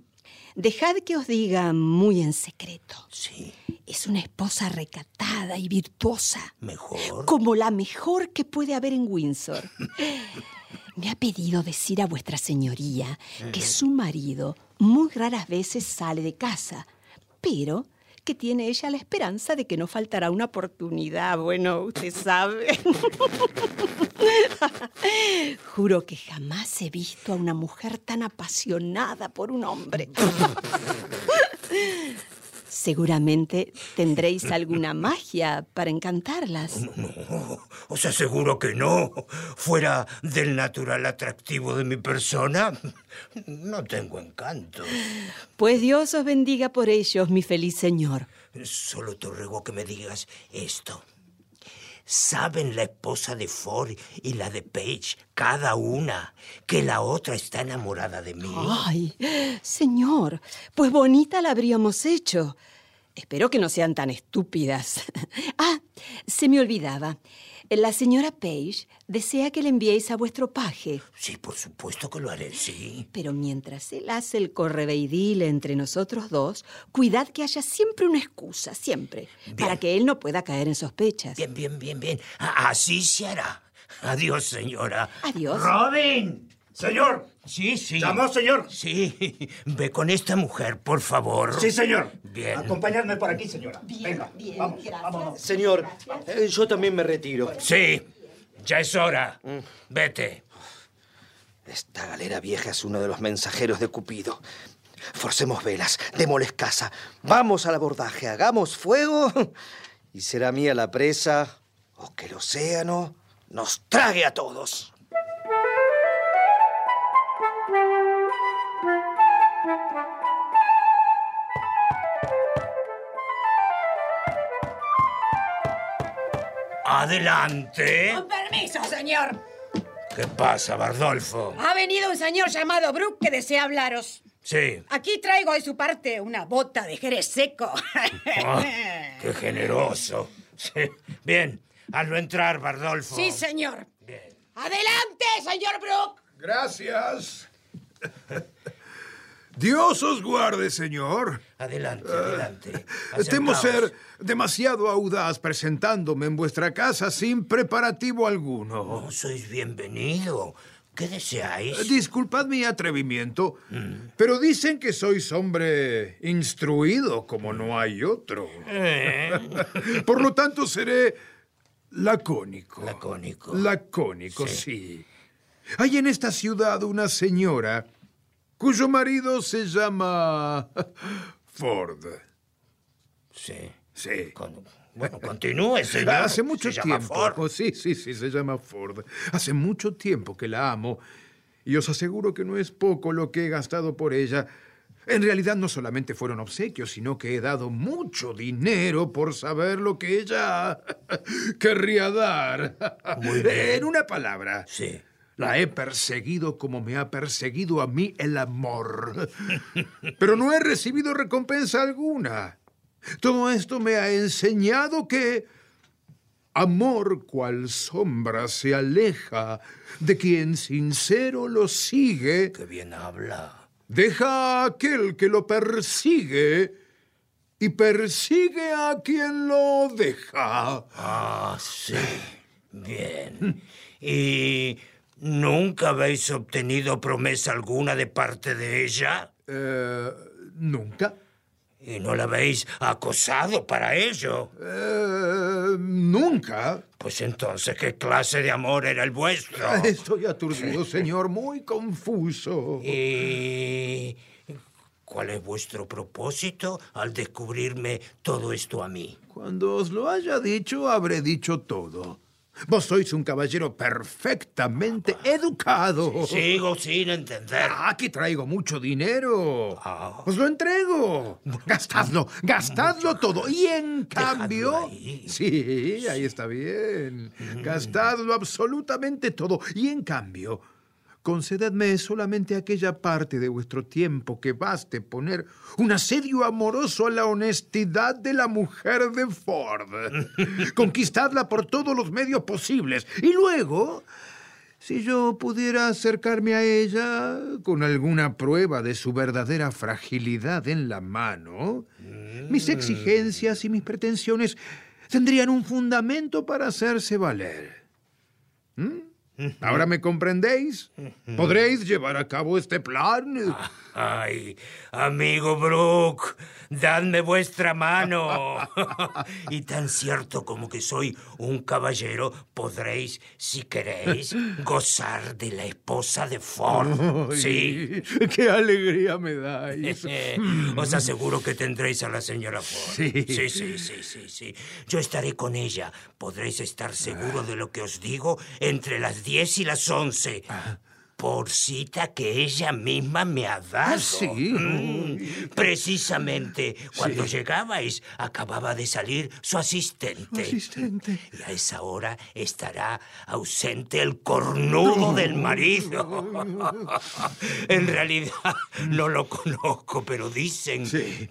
dejad que os diga muy en secreto. Sí. Es una esposa recatada y virtuosa. ¿Mejor? Como la mejor que puede haber en Windsor. Me ha pedido decir a vuestra señoría que su marido muy raras veces sale de casa, pero que tiene ella la esperanza de que no faltará una oportunidad. Bueno, usted sabe. Juro que jamás he visto a una mujer tan apasionada por un hombre. Seguramente tendréis alguna magia para encantarlas. No, os aseguro que no. Fuera del natural atractivo de mi persona, no tengo encanto. Pues Dios os bendiga por ellos, mi feliz señor. Solo te ruego que me digas esto. ¿Saben la esposa de Ford y la de Page, cada una, que la otra está enamorada de mí? Ay, señor, pues bonita la habríamos hecho. Espero que no sean tan estúpidas. Ah, se me olvidaba. La señora Page desea que le enviéis a vuestro paje. Sí, por supuesto que lo haré, sí. Pero mientras él hace el correveidil entre nosotros dos, cuidad que haya siempre una excusa, siempre, para que él no pueda caer en sospechas. Bien, bien, bien, bien. Así se hará. Adiós, señora. Adiós. Robin. Señor. Sí, sí. ¿Llamó, señor? Sí. Ve con esta mujer, por favor. Sí, señor. Bien. Acompañadme por aquí, señora. Venga, vamos, vámonos. Señor, eh, yo también me retiro. Sí. Ya es hora. Vete. Esta galera vieja es uno de los mensajeros de Cupido. Forcemos velas, démosles casa. Vamos al abordaje, hagamos fuego. Y será mía la presa o que el océano nos trague a todos. Adelante. Con permiso, señor. ¿Qué pasa, Bardolfo? Ha venido un señor llamado Brooke que desea hablaros. Sí. Aquí traigo de su parte una bota de jerez seco. Ah, qué generoso. Sí. Bien, hazlo entrar, Bardolfo. sí, señor. Adelante, señor Brooke. Gracias. Dios os guarde, señor. Adelante, adelante. Temo Acercaos. ser demasiado audaz presentándome en vuestra casa sin preparativo alguno. No sois bienvenido. ¿Qué deseáis? Disculpad mi atrevimiento, pero dicen que sois hombre instruido como no hay otro. Eh. Por lo tanto, seré lacónico. Lacónico. Lacónico, sí. Hay en esta ciudad una señora cuyo marido se llama Ford. Sí. Sí. Bueno, continúe, señor. Hace mucho Se llama tiempo. Ford. Sí, sí, sí, se llama Ford. Hace mucho tiempo que la amo y os aseguro que no es poco lo que he gastado por ella. En realidad no solamente fueron obsequios, sino que he dado mucho dinero por saber lo que ella querría dar. Muy bien. En una palabra. Sí. La he perseguido como me ha perseguido a mí el amor. Pero no he recibido recompensa alguna. Todo esto me ha enseñado que amor cual sombra se aleja de quien sincero lo sigue. Qué bien habla. Deja a aquel que lo persigue y persigue a quien lo deja. Ah, sí. Bien. ¿Y nunca habéis obtenido promesa alguna de parte de ella? Eh, nunca. ¿Y no la habéis acosado para ello? Eh, nunca. Pues entonces, ¿qué clase de amor era el vuestro? Estoy aturdido, señor, muy confuso. ¿Y cuál es vuestro propósito al descubrirme todo esto a mí? Cuando os lo haya dicho, habré dicho todo. Vos sois un caballero perfectamente educado. Sigo sin entender. Ah, Aquí traigo mucho dinero. Os lo entrego. Gastadlo, gastadlo todo. Y en cambio... Sí, ahí está bien. Gastadlo absolutamente todo. Y en cambio, concededme solamente aquella parte de vuestro tiempo que baste poner un asedio amoroso a la honestidad de la mujer de Ford. Conquistadla por todos los medios posibles. Y luego, si yo pudiera acercarme a ella con alguna prueba de su verdadera fragilidad en la mano, mis exigencias y mis pretensiones tendrían un fundamento para hacerse valer. ¿Mm? ¿Ahora me comprendéis? ¿Podréis llevar a cabo este plan? Ay, amigo Brooke, dadme vuestra mano. y tan cierto como que soy un caballero, podréis, si queréis, gozar de la esposa de Ford. Ay, Sí. ¡Qué alegría me dais! Os aseguro que tendréis a la señora Ford. Sí. sí, sí, sí, sí, sí. Yo estaré con ella. Podréis estar seguro de lo que os digo entre las 10 y las 11. Por cita que ella misma me ha dado. Ah, sí. Mm, Precisamente cuando llegabais, acababa de salir su asistente. Asistente. Y a esa hora estará ausente el cornudo del marido. en realidad no lo conozco, pero dicen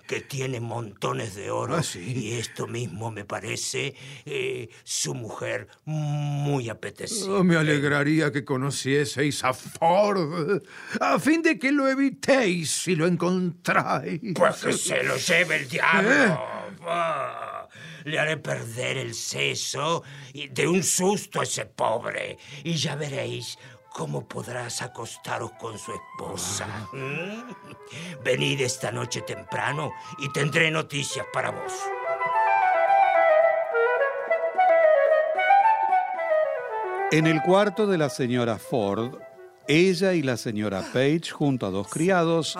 que tiene montones de oro. Ah, sí. Y esto mismo me parece eh, su mujer muy apetecible. Oh, me alegraría que conocieseis a Ford, a fin de que lo evitéis si lo encontráis. Pues que se lo lleve el diablo. Ah, Le haré perder el seso y de un susto a ese pobre. Y ya veréis cómo podrás acostaros con su esposa. ¿Mm? Venid esta noche temprano y tendré noticias para vos. En el cuarto de la señora Ford, ella y la señora Page, junto a dos criados,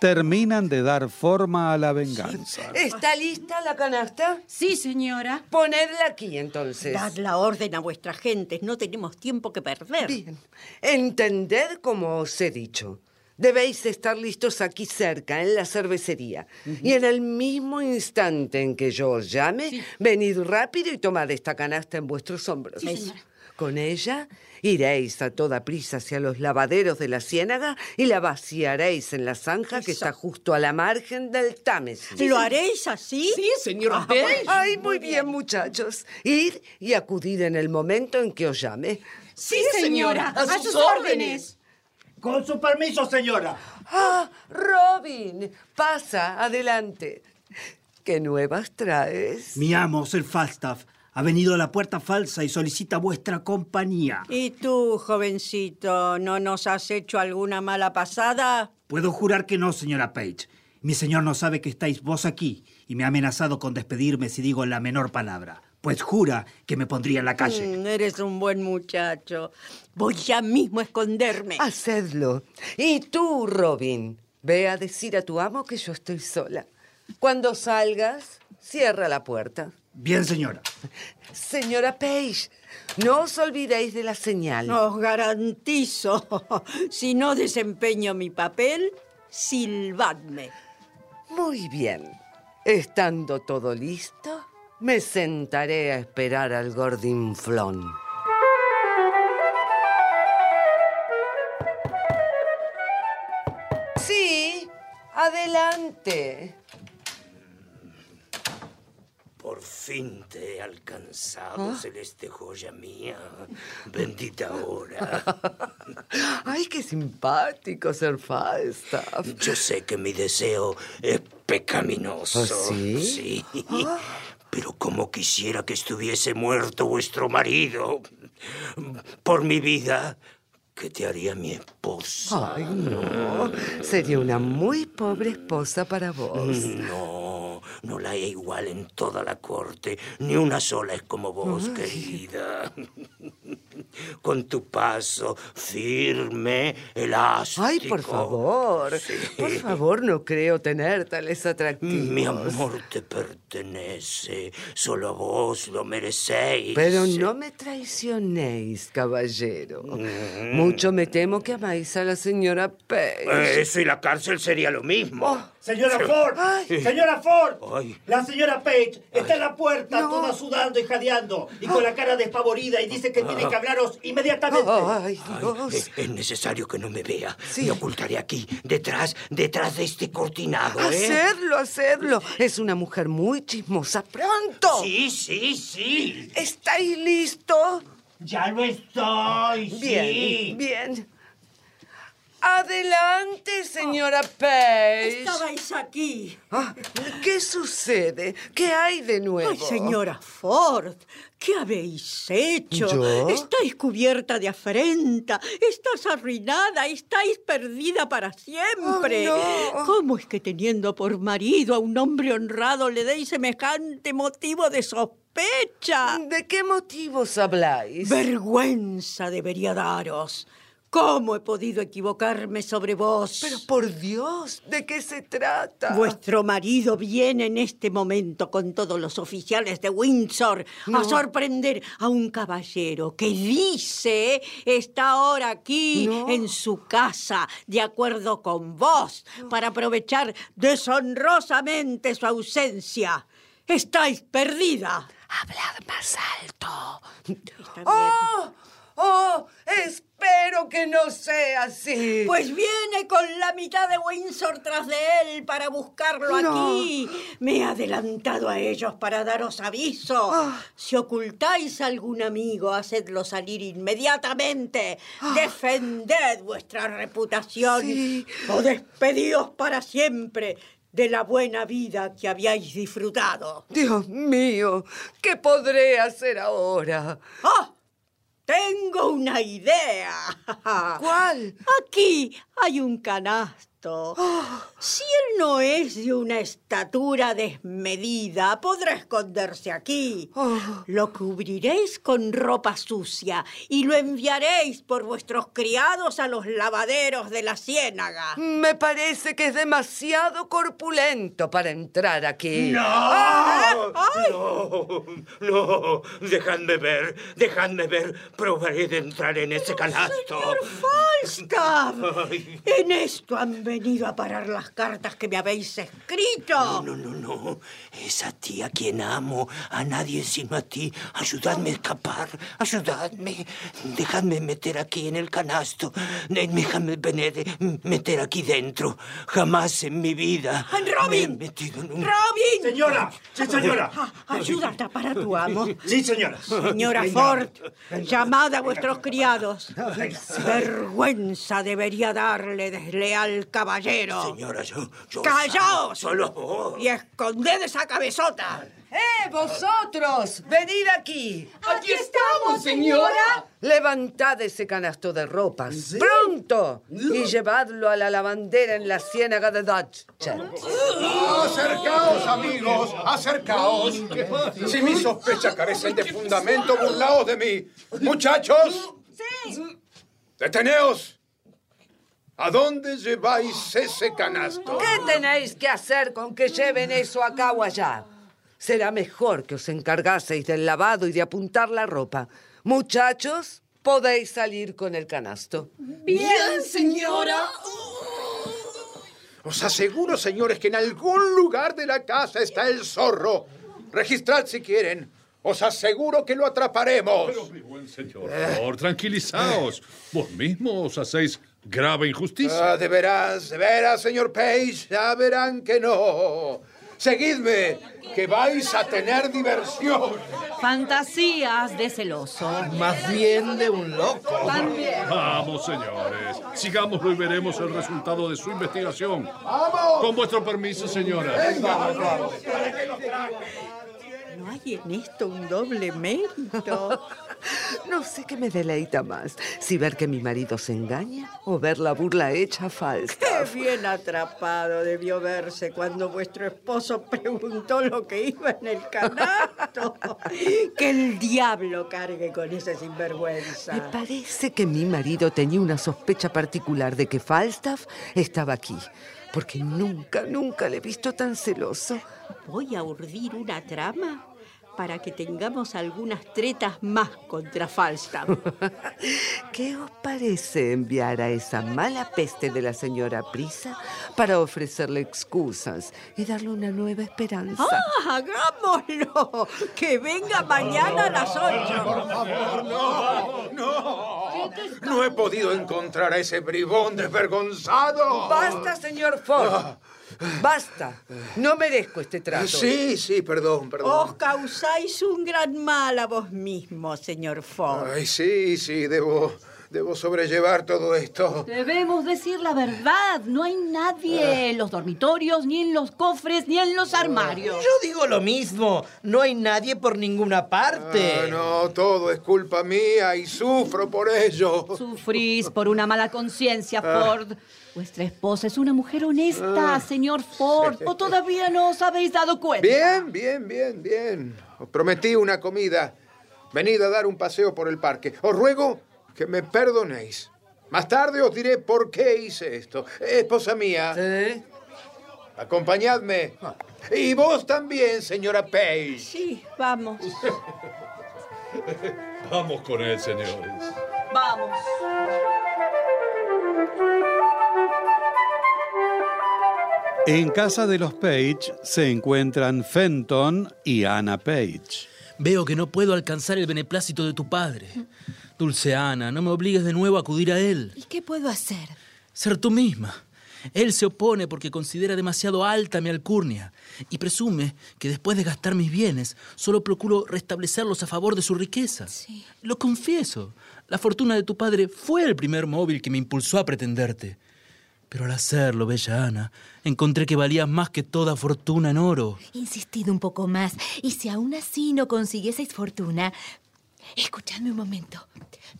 terminan de dar forma a la venganza. ¿Está lista la canasta? Sí, señora. Ponedla aquí entonces. Dad la orden a vuestras gentes, no tenemos tiempo que perder. Bien. Entended como os he dicho. Debéis estar listos aquí cerca, en la cervecería. Y en el mismo instante en que yo os llame, venid rápido y tomad esta canasta en vuestros hombros. Sí, señora. Con ella iréis a toda prisa hacia los lavaderos de la ciénaga y la vaciaréis en la zanja que está justo a la margen del Támesis. ¿Lo haréis así? Sí, señora Ah. Ay, muy bien, muchachos. Id y acudid en el momento en que os llame. Sí, señora. A A sus órdenes. órdenes. Con su permiso, señora. Ah, Robin, pasa, adelante. ¿Qué nuevas traes? Mi amo, Sir Falstaff, ha venido a la puerta falsa y solicita vuestra compañía. ¿Y tú, jovencito, no nos has hecho alguna mala pasada? Puedo jurar que no, señora Page. Mi señor no sabe que estáis vos aquí y me ha amenazado con despedirme si digo la menor palabra. Pues jura que me pondría en la calle. Mm, eres un buen muchacho. Voy ya mismo a esconderme. Hacedlo. Y tú, Robin, ve a decir a tu amo que yo estoy sola. Cuando salgas, cierra la puerta. Bien, señora. Señora Page, no os olvidéis de la señal. Os garantizo, si no desempeño mi papel, silbadme. Muy bien. Estando todo listo, me sentaré a esperar al gordinflón. Sí, adelante. Por fin te he alcanzado, ¿Ah? celeste joya mía. Bendita hora. Ay, qué simpático ser Falstaff. Yo sé que mi deseo es pecaminoso. ¿Ah, sí? Sí. Pero como quisiera que estuviese muerto vuestro marido. Por mi vida, ¿qué te haría mi esposa? Ay, no. Sería una muy pobre esposa para vos. No, no la hay igual en toda la corte. Ni una sola es como vos, Ay. querida. Con tu paso firme, elástico. Ay, por favor. Por favor, no creo tener tales atractivos. Mi amor te pertenece. Solo a vos lo merecéis. Pero no me traicionéis, caballero. Mm. Mucho me temo que amáis a la señora Page. Eso y la cárcel sería lo mismo. Señora Sí. Ford, Ay. señora Ford, Ay. la señora Page está en la puerta toda sudando y jadeando y con la cara despavorida y dice que tiene que hablaros inmediatamente. Ay, Ay, es, es necesario que no me vea. Me ocultaré aquí, detrás, detrás de este cortinado, ¿eh? Hacedlo, hacedlo. Es una mujer muy chismosa. ¡Pronto! Sí, sí, sí. ¿Estáis listos? Ya lo estoy, Bien, sí. bien. Adelante, señora Page. Estabais aquí. Ah, ¿Qué sucede? ¿Qué hay de nuevo? Ay, señora Ford, ¿qué habéis hecho? ¿Yo? Estáis cubierta de afrenta, estás arruinada, estáis perdida para siempre. Oh, no. ¿Cómo es que teniendo por marido a un hombre honrado le deis semejante motivo de sospecha? ¿De qué motivos habláis? Vergüenza debería daros. ¿Cómo he podido equivocarme sobre vos? Pero por Dios, ¿de qué se trata? Vuestro marido viene en este momento con todos los oficiales de Windsor a sorprender a un caballero que dice está ahora aquí No. en su casa, de acuerdo con vos, para aprovechar deshonrosamente su ausencia. Estáis perdida. Hablad más alto. Está bien. ¡Oh! ¡Oh! Espero que no sea así. Pues viene con la mitad de Windsor tras de él para buscarlo No. aquí. Me he adelantado a ellos para daros aviso. Ah. Si ocultáis a algún amigo, hacedlo salir inmediatamente. Defended vuestra reputación Ah. Sí. o despedíos para siempre de la buena vida que habíais disfrutado. Dios mío, ¿qué podré hacer ahora? ¡Ah! Tengo una idea. ¿Cuál? Aquí hay un canasto Si él no es de una estatura desmedida, podrá esconderse aquí. Lo cubriréis con ropa sucia y lo enviaréis por vuestros criados a los lavaderos de la ciénaga. Me parece que es demasiado corpulento para entrar aquí. ¡No! ¡Ah! No, no, dejadme ver, dejadme ver. Probaré de entrar en ese canasto. Falstaff, en esto han venido a parar las cartas que me habéis escrito. No, no, no, no. Es a ti a quien amo, a nadie sino a ti. Ayudadme a escapar, ayudadme. Dejadme meter aquí en el canasto. Déjame venir, meter aquí dentro. Jamás en mi vida. Robin. me he metido en un... ¡Robin! Señora, sí, señora. Ah, ayuda a tapar a tu amo. Sí, señora. Señora Ford, llamad a vuestros criados. Vergüenza debería darle desleal caballero. Señora, yo... yo ¡Callaos! Solo vos. Y esconded esa cabezota. ¡Eh, vosotros! ¡Venid aquí! ¡Aquí estamos, señora! Levantad ese canasto de ropas. ¡Pronto! Y llevadlo a la lavandera en la ciénaga de Dutchett. Acercaos, amigos, acercaos. Si mis sospechas carecen de fundamento, burlaos de mí. Muchachos, Sí. deteneos. ¿A dónde lleváis ese canasto? ¿Qué tenéis que hacer con que lleven eso a cabo allá? Será mejor que os encargaseis del lavado y de apuntar la ropa. Muchachos, podéis salir con el canasto. Bien, señora. Os aseguro, señores, que en algún lugar de la casa está el zorro. Registrad si quieren. Os aseguro que lo atraparemos. Pero, mi buen señor, por favor, tranquilizaos. Vos mismos os hacéis grave injusticia. Ah, de veras, de veras, señor Page, ya verán que no. Seguidme, que vais a tener diversión. Fantasías de celoso. Más bien de un loco. También. Vamos, señores. Sigámoslo y veremos el resultado de su investigación. ¡Vamos! Con vuestro permiso, señora. ¿No hay en esto un doble mérito? No sé qué me deleita más, si ver que mi marido se engaña o ver la burla hecha falsa. Qué bien atrapado debió verse cuando vuestro esposo preguntó lo que iba en el canasto. Que el diablo cargue con ese sinvergüenza. Me parece que mi marido tenía una sospecha particular de que Falstaff estaba aquí, porque nunca, nunca le he visto tan celoso. Voy a urdir una trama para que tengamos algunas tretas más contra Falstaff. ¿Qué os parece enviar a esa mala peste de la señora Prisa para ofrecerle excusas y darle una nueva esperanza? ¡Ah, hagámoslo! ¡Que venga mañana a las ocho! Por favor, no, no. No he podido encontrar a ese bribón desvergonzado. ¡Basta, señor Ford! ¡Basta! No merezco este trato. Sí, sí, perdón, perdón. Os causáis un gran mal a vos mismo, señor Ford. Ay, sí, sí, debo, debo sobrellevar todo esto. Debemos decir la verdad. No hay nadie en los dormitorios, ni en los cofres, ni en los armarios. Yo digo lo mismo. No hay nadie por ninguna parte. Ah, no, todo es culpa mía y sufro por ello. Sufrís por una mala conciencia, Ah. Vuestra esposa es una mujer honesta, Ah. señor Ford. ¿O todavía no os habéis dado cuenta? Bien, bien, bien, bien. Os prometí una comida. Venid a dar un paseo por el parque. Os ruego que me perdonéis. Más tarde os diré por qué hice esto. Esposa mía. Acompañadme. Y vos también, señora Page. Sí, vamos. Vamos con él, señores. Vamos. En casa de los Page se encuentran Fenton y Anna Page. Veo que no puedo alcanzar el beneplácito de tu padre. Dulce Ana, no me obligues de nuevo a acudir a él. ¿Y qué puedo hacer? Ser tú misma. Él se opone porque considera demasiado alta mi alcurnia y presume que después de gastar mis bienes solo procuro restablecerlos a favor de su riqueza. Lo confieso, la fortuna de tu padre fue el primer móvil que me impulsó a pretenderte. Pero al hacerlo, bella Ana, encontré que valías más que toda fortuna en oro. Insistid un poco más, y si aún así no consiguieseis fortuna, Escuchadme un momento.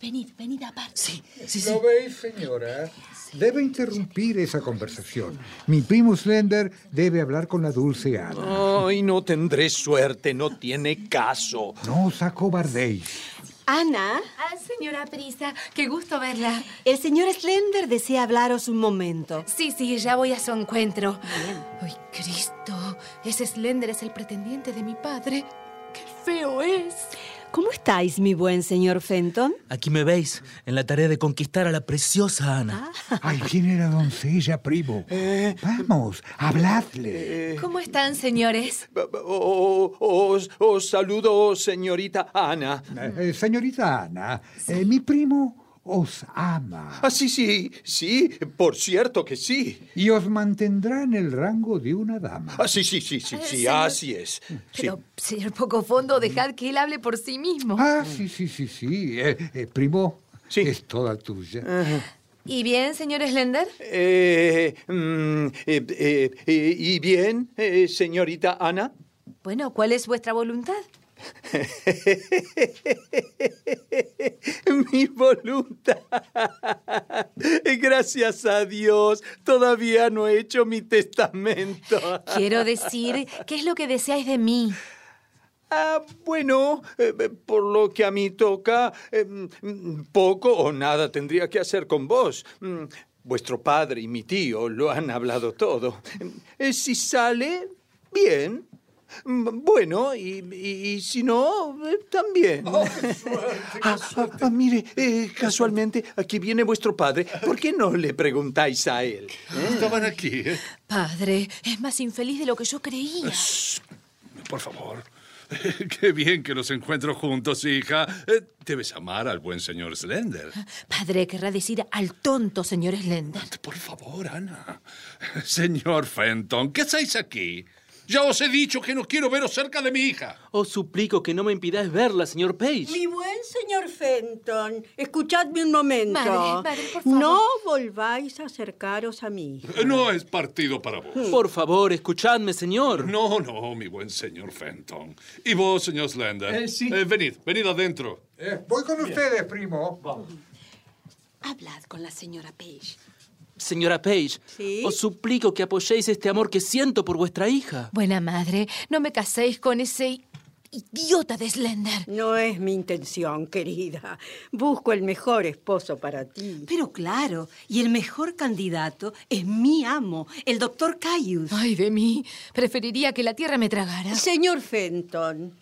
Venid, venid aparte. Sí, ¿Lo veis, señora? Debe interrumpir esa conversación. Mi primo Slender debe hablar con la dulce Ana. Ay, no tendré suerte, no tiene caso. No os acobardéis. Ana, Ah, señora Prisa, qué gusto verla. el señor Slender desea hablaros un momento. Sí, sí, ya voy a su encuentro. ¡Ay, Cristo! Ese Slender es el pretendiente de mi padre. ¡Qué feo es! ¿Cómo estáis, mi buen señor Fenton? Aquí me veis, en la tarea de conquistar a la preciosa Ana. Ahí viene la doncella, primo. Vamos, habladle. ¿Cómo están, señores? Os, os saludo, señorita Ana. Eh, señorita Ana, eh, mi primo os ama. Ah, sí, sí, sí, por cierto que sí. Y os mantendrá en el rango de una dama. Ah, sí, sí, sí, sí, sí, señor- así es. Sí. Pero, señor Pocofondo, dejad que él hable por sí mismo. Ah, sí, sí, sí, sí. Eh, eh, primo, es toda tuya. ¿Y bien, señor Slender? Eh, mm, eh, eh, eh, ¿Y bien, eh, señorita Ana? Bueno, ¿cuál es vuestra voluntad? Mi voluntad. Gracias a Dios, todavía no he hecho mi testamento. Quiero decir, ¿qué es lo que deseáis de mí? Ah, bueno, eh, por lo que a mí toca, eh, poco o nada tendría que hacer con vos. Mm, Vuestro padre y mi tío lo han hablado todo. Eh, Si sale, bien. Mm, Bueno, y, y- y si no, eh, también. Ah, ah, ah, mire, eh, casualmente aquí viene vuestro padre. ¿Por qué no le preguntáis a él? Estaban aquí, ¿eh? Padre, es más infeliz de lo que yo creía. Por favor. Qué bien que los encuentro juntos, hija. Debes amar al buen señor Slender. Padre, querrá decir al tonto señor Slender. Por favor, Ana. Señor Fenton, ¿qué hacéis aquí? Ya os he dicho que no quiero veros cerca de mi hija. Os suplico que no me impidáis verla, señor Page. Mi buen señor Fenton, escuchadme un momento. Madre, madre, por favor. No volváis a acercaros a mí. Eh, No es partido para vos. Por favor, escuchadme, señor. No, no, mi buen señor Fenton. Y vos, señor Slender. Eh, sí. venid, venid adentro. Eh, voy con ustedes, primo. Hablad con la señora Page. Señora Page, os suplico que apoyéis este amor que siento por vuestra hija. Buena madre, no me caséis con ese idiota de Slender. No es mi intención, querida. Busco el mejor esposo para ti. Pero claro, y el mejor candidato es mi amo, el doctor Caius. Ay, de mí. Preferiría que la tierra me tragara. Señor Fenton,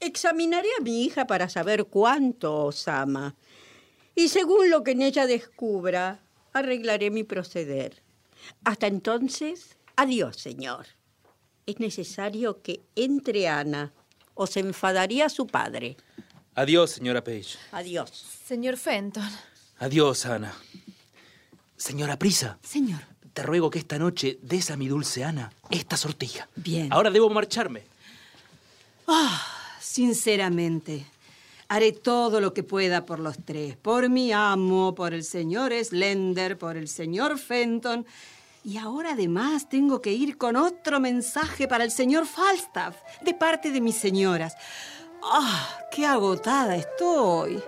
examinaré a mi hija para saber cuánto os ama. Y según lo que en ella descubra, arreglaré mi proceder. Hasta entonces, adiós, señor. Es necesario que entre Ana. Os enfadaría su padre. Adiós, señora Page. Adiós. Señor Fenton. Adiós, Ana. Señora Prisa. Señor. Te ruego que esta noche des a mi dulce Ana esta sortija. Bien. Ahora debo marcharme. Ah, sinceramente, haré todo lo que pueda por los tres. Por mi amo, por el señor Slender, por el señor Fenton. Y ahora además tengo que ir con otro mensaje para el señor Falstaff, de parte de mis señoras. ¡Ah, qué agotada estoy!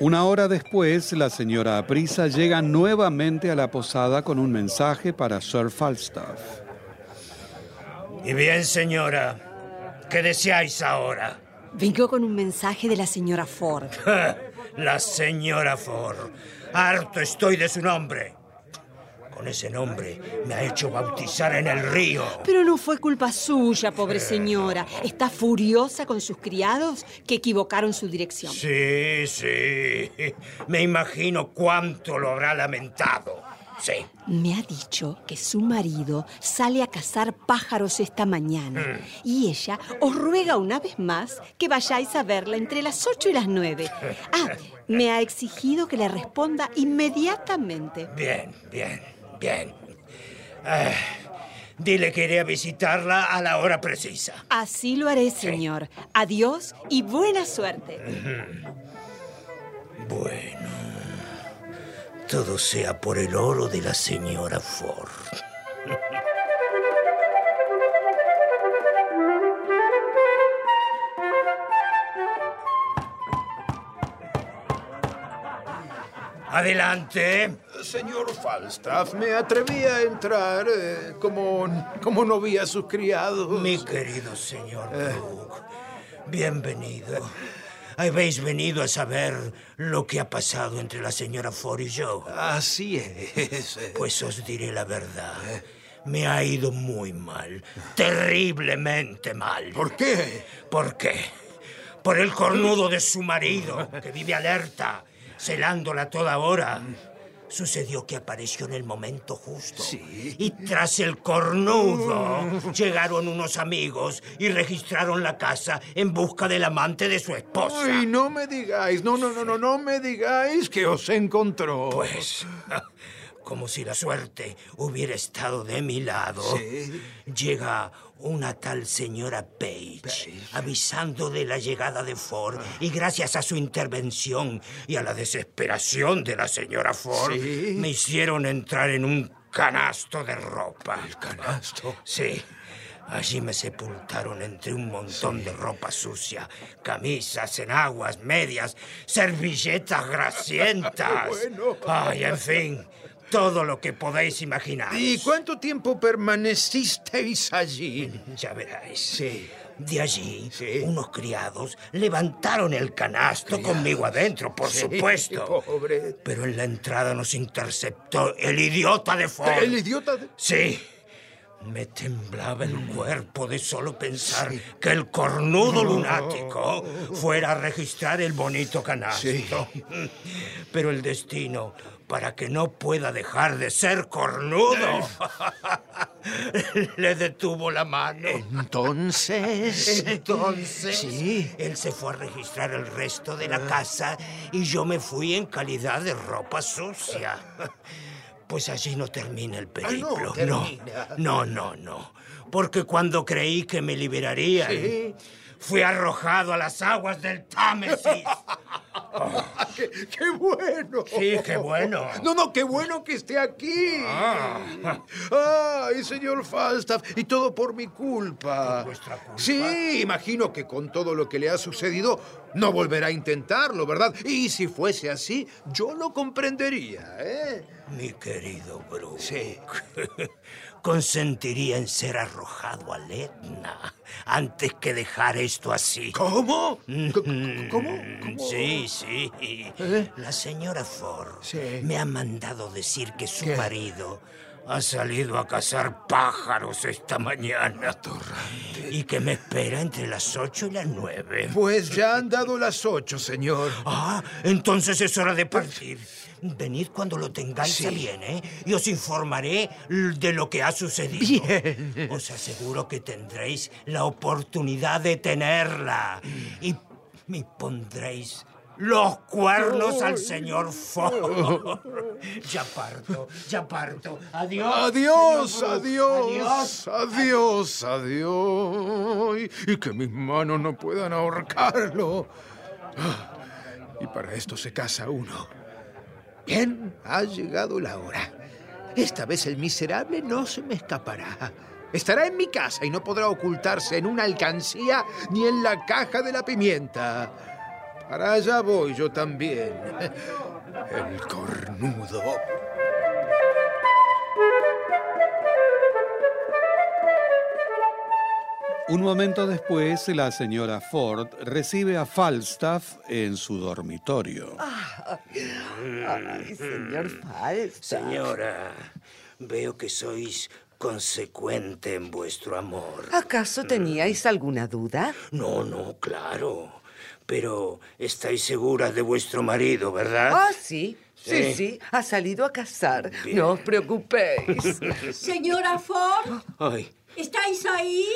Una hora después, la señora Aprisa llega nuevamente a la posada con un mensaje para Sir Falstaff. Y bien, señora, ¿qué deseáis ahora? Vengo con un mensaje de la señora Ford. La señora Ford. Harto estoy de su nombre. Con ese nombre me ha hecho bautizar en el río. Pero no fue culpa suya, pobre señora. Está furiosa con sus criados que equivocaron su dirección. Sí, sí. Me imagino cuánto lo habrá lamentado. Sí. Me ha dicho que su marido sale a cazar pájaros esta mañana y ella os ruega una vez más que vayáis a verla entre las ocho y las nueve. Ah, me ha exigido que le responda inmediatamente. Bien, bien, bien. Ah, dile que iré a visitarla a la hora precisa. Así lo haré, señor. Adiós y buena suerte. Bueno, todo sea por el oro de la señora Ford. Adelante. Señor Falstaff, me atreví a entrar eh, como, como no vi a sus criados. Mi querido señor Brooke, bienvenido. Habéis venido a saber lo que ha pasado entre la señora Ford y yo. Así es. Pues os diré la verdad. Me ha ido muy mal. Terriblemente mal. ¿Por qué? ¿Por qué? Por el cornudo de su marido, que vive alerta, celándola toda hora. Sucedió que apareció en el momento justo. Y tras el cornudo, llegaron unos amigos y registraron la casa en busca del amante de su esposa. Ay, no me digáis, no, no, no, no, no me digáis que os encontró. Pues, como si la suerte hubiera estado de mi lado, llega una tal señora Page, avisando de la llegada de Ford y gracias a su intervención y a la desesperación de la señora Ford, Sí. me hicieron entrar en un canasto de ropa. ¿El canasto? Sí. Allí me sepultaron entre un montón de ropa sucia, camisas, enaguas, medias, servilletas grasientas. Bueno. Ay, en fin, todo lo que podéis imaginar. ¿Y cuánto tiempo permanecisteis allí? Ya veráis. Sí. De allí, unos criados levantaron el canasto conmigo adentro, por Sí, supuesto. pobre. Pero en la entrada nos interceptó el idiota de Ford. ¿El idiota de...? Sí. Me temblaba el cuerpo de solo pensar que el cornudo lunático fuera a registrar el bonito canasto. Pero el destino, para que no pueda dejar de ser cornudo, le detuvo la mano. Entonces... Entonces, Sí. él se fue a registrar el resto de la casa y yo me fui en calidad de ropa sucia. Pues allí no termina el periplo. no termina. no, no, no. Porque cuando creí que me liberarían, Sí. fui arrojado a las aguas del Támesis. ¡Qué, qué bueno! Sí, qué bueno. No, no, qué bueno que esté aquí. Ay, señor Falstaff, y todo por mi culpa. vuestra culpa? Sí, imagino que con todo lo que le ha sucedido no volverá a intentarlo, ¿verdad? Y si fuese así, yo lo comprendería, ¿eh? Mi querido Bruce. Sí. Consentiría en ser arrojado al Etna antes que dejar esto así. ¿Cómo? ¿Cómo? Sí, sí. La señora Ford me ha mandado decir que su marido ha salido a cazar pájaros esta mañana. Y que me espera entre las ocho y las nueve. Pues ya han dado las ocho, señor. Ah, entonces es hora de partir. Venid cuando lo tengáis Sí. a bien, ¿eh? Y os informaré de lo que ha sucedido. Bien. Os aseguro que tendréis la oportunidad de tenerla. Y me pondréis los cuernos al señor Ford. Ya parto, ya parto. Adiós. Adiós, Brooke. adiós, adiós, adiós. Y que mis manos no puedan ahorcarlo. Ah, Y para esto se casa uno. Bien, ha llegado la hora. Esta vez el miserable no se me escapará. Estará en mi casa y no podrá ocultarse en una alcancía ni en la caja de la pimienta. Para allá voy yo también. El cornudo. Un momento después, la señora Ford recibe a Falstaff en su dormitorio. Ay, señor Falstaff. Señora, veo que sois consecuente en vuestro amor. ¿Acaso teníais alguna duda? No, no, claro. Pero estáis segura de vuestro marido, ¿verdad? Ah, sí. Sí, Sí. sí, ha salido a cazar. Bien. No os preocupéis. Señora Ford, Ay, ¿estáis ahí?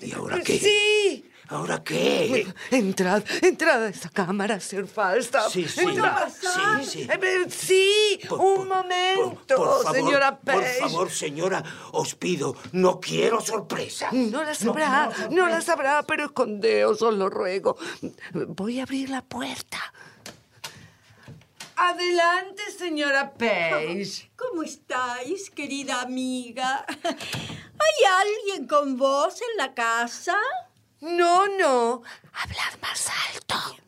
¿y ahora qué? Sí. ¿Ahora qué? Entrad, entrad a esa cámara, Sir Falstaff. Sí, sí. Entrad. Sí, sí. Eh, pero sí, un momento, Por favor, señora por Page. favor, señora, os pido, no quiero sorpresa. No la sabrá, no la sabrá, pero escondeos, os lo ruego. Voy a abrir la puerta. Adelante, señora Page. ¿Cómo estáis, querida amiga? ¿Hay alguien con vos en la casa? No, no. Hablad más alto.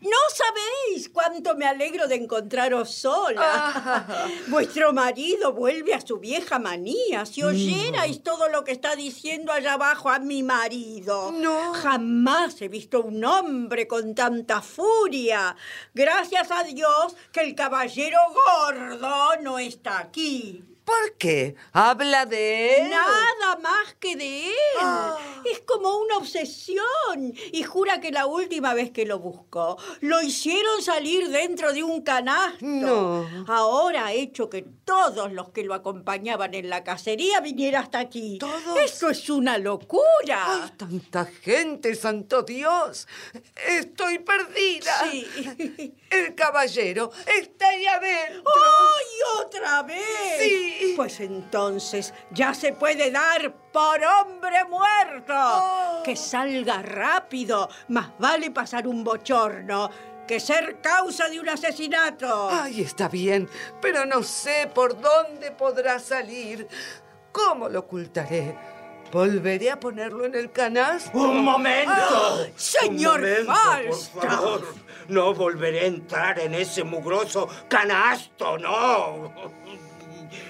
No sabéis cuánto me alegro de encontraros sola. Vuestro marido vuelve a su vieja manía. Si oyerais todo lo que está diciendo allá abajo a mi marido. No. Jamás he visto un hombre con tanta furia. Gracias a Dios que el caballero gordo no está aquí. ¿Por qué? ¿Habla de él? Nada más que de él. Es como una obsesión. Y jura que la última vez que lo buscó, lo hicieron salir dentro de un canasto. No. Ahora ha hecho que todos los que lo acompañaban en la cacería vinieran hasta aquí. ¿Todos? Eso es una locura. ¡Ay, tanta gente, santo Dios! Estoy perdida. Sí. El caballero está ahí adentro. ¡Ay, otra vez! Sí. Pues entonces ya se puede dar por hombre muerto. Oh. Que salga rápido. Más vale pasar un bochorno que ser causa de un asesinato. Ay, está bien, pero no sé por dónde podrá salir. ¿Cómo lo ocultaré? ¿Volveré a ponerlo en el canasto? ¡Un momento! Ah, señor Un no volveré a entrar en ese mugroso canasto, no.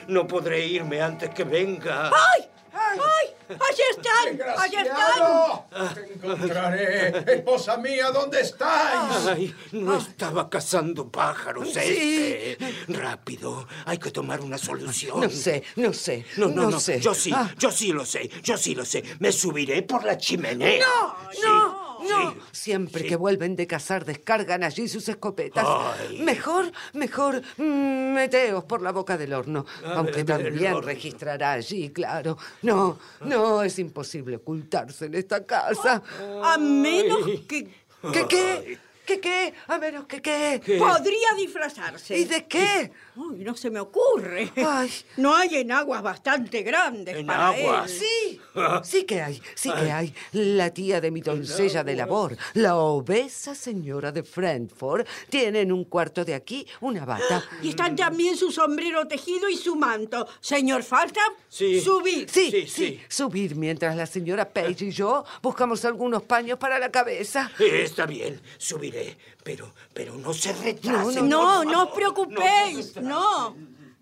No podré irme antes que venga. ¡Ay! ¡Ay! ¡Allí están! ¡Allí están! ¡Te encontraré! ¡Esposa mía, ¿dónde estáis? Ay, no estaba cazando pájaros Sí. este. Rápido, hay que tomar una solución. No sé, no sé, No, no, no, sé. Yo sí, Ah, yo sí lo sé, yo sí lo sé. Me subiré por la chimenea. No, Sí, no, no. sí. Siempre que vuelven de cazar, descargan allí sus escopetas. Ay. Mejor, mejor, mm, meteos por la boca del horno. A Aunque ver, también horno. registrará allí, claro. No, no, es imposible ocultarse en esta casa. A menos que ¿Qué qué? ¿Qué qué? A menos que qué. podría disfrazarse. ¿Y de qué? Uy, no se me ocurre. Ay. No hay enaguas bastante grandes ¿En para aguas? él. Sí, sí que hay, sí que hay. La tía de mi doncella de labor, la obesa señora de Frankfurt, tiene en un cuarto de aquí una bata. Y están también su sombrero tejido y su manto. Señor Falstaff, Sí. subid. Sí, sí, Sí, sí. subir mientras la señora Page y yo buscamos algunos paños para la cabeza. Está bien, subiré, pero, pero no se retrasen. No, por no favor. os preocupéis. se No,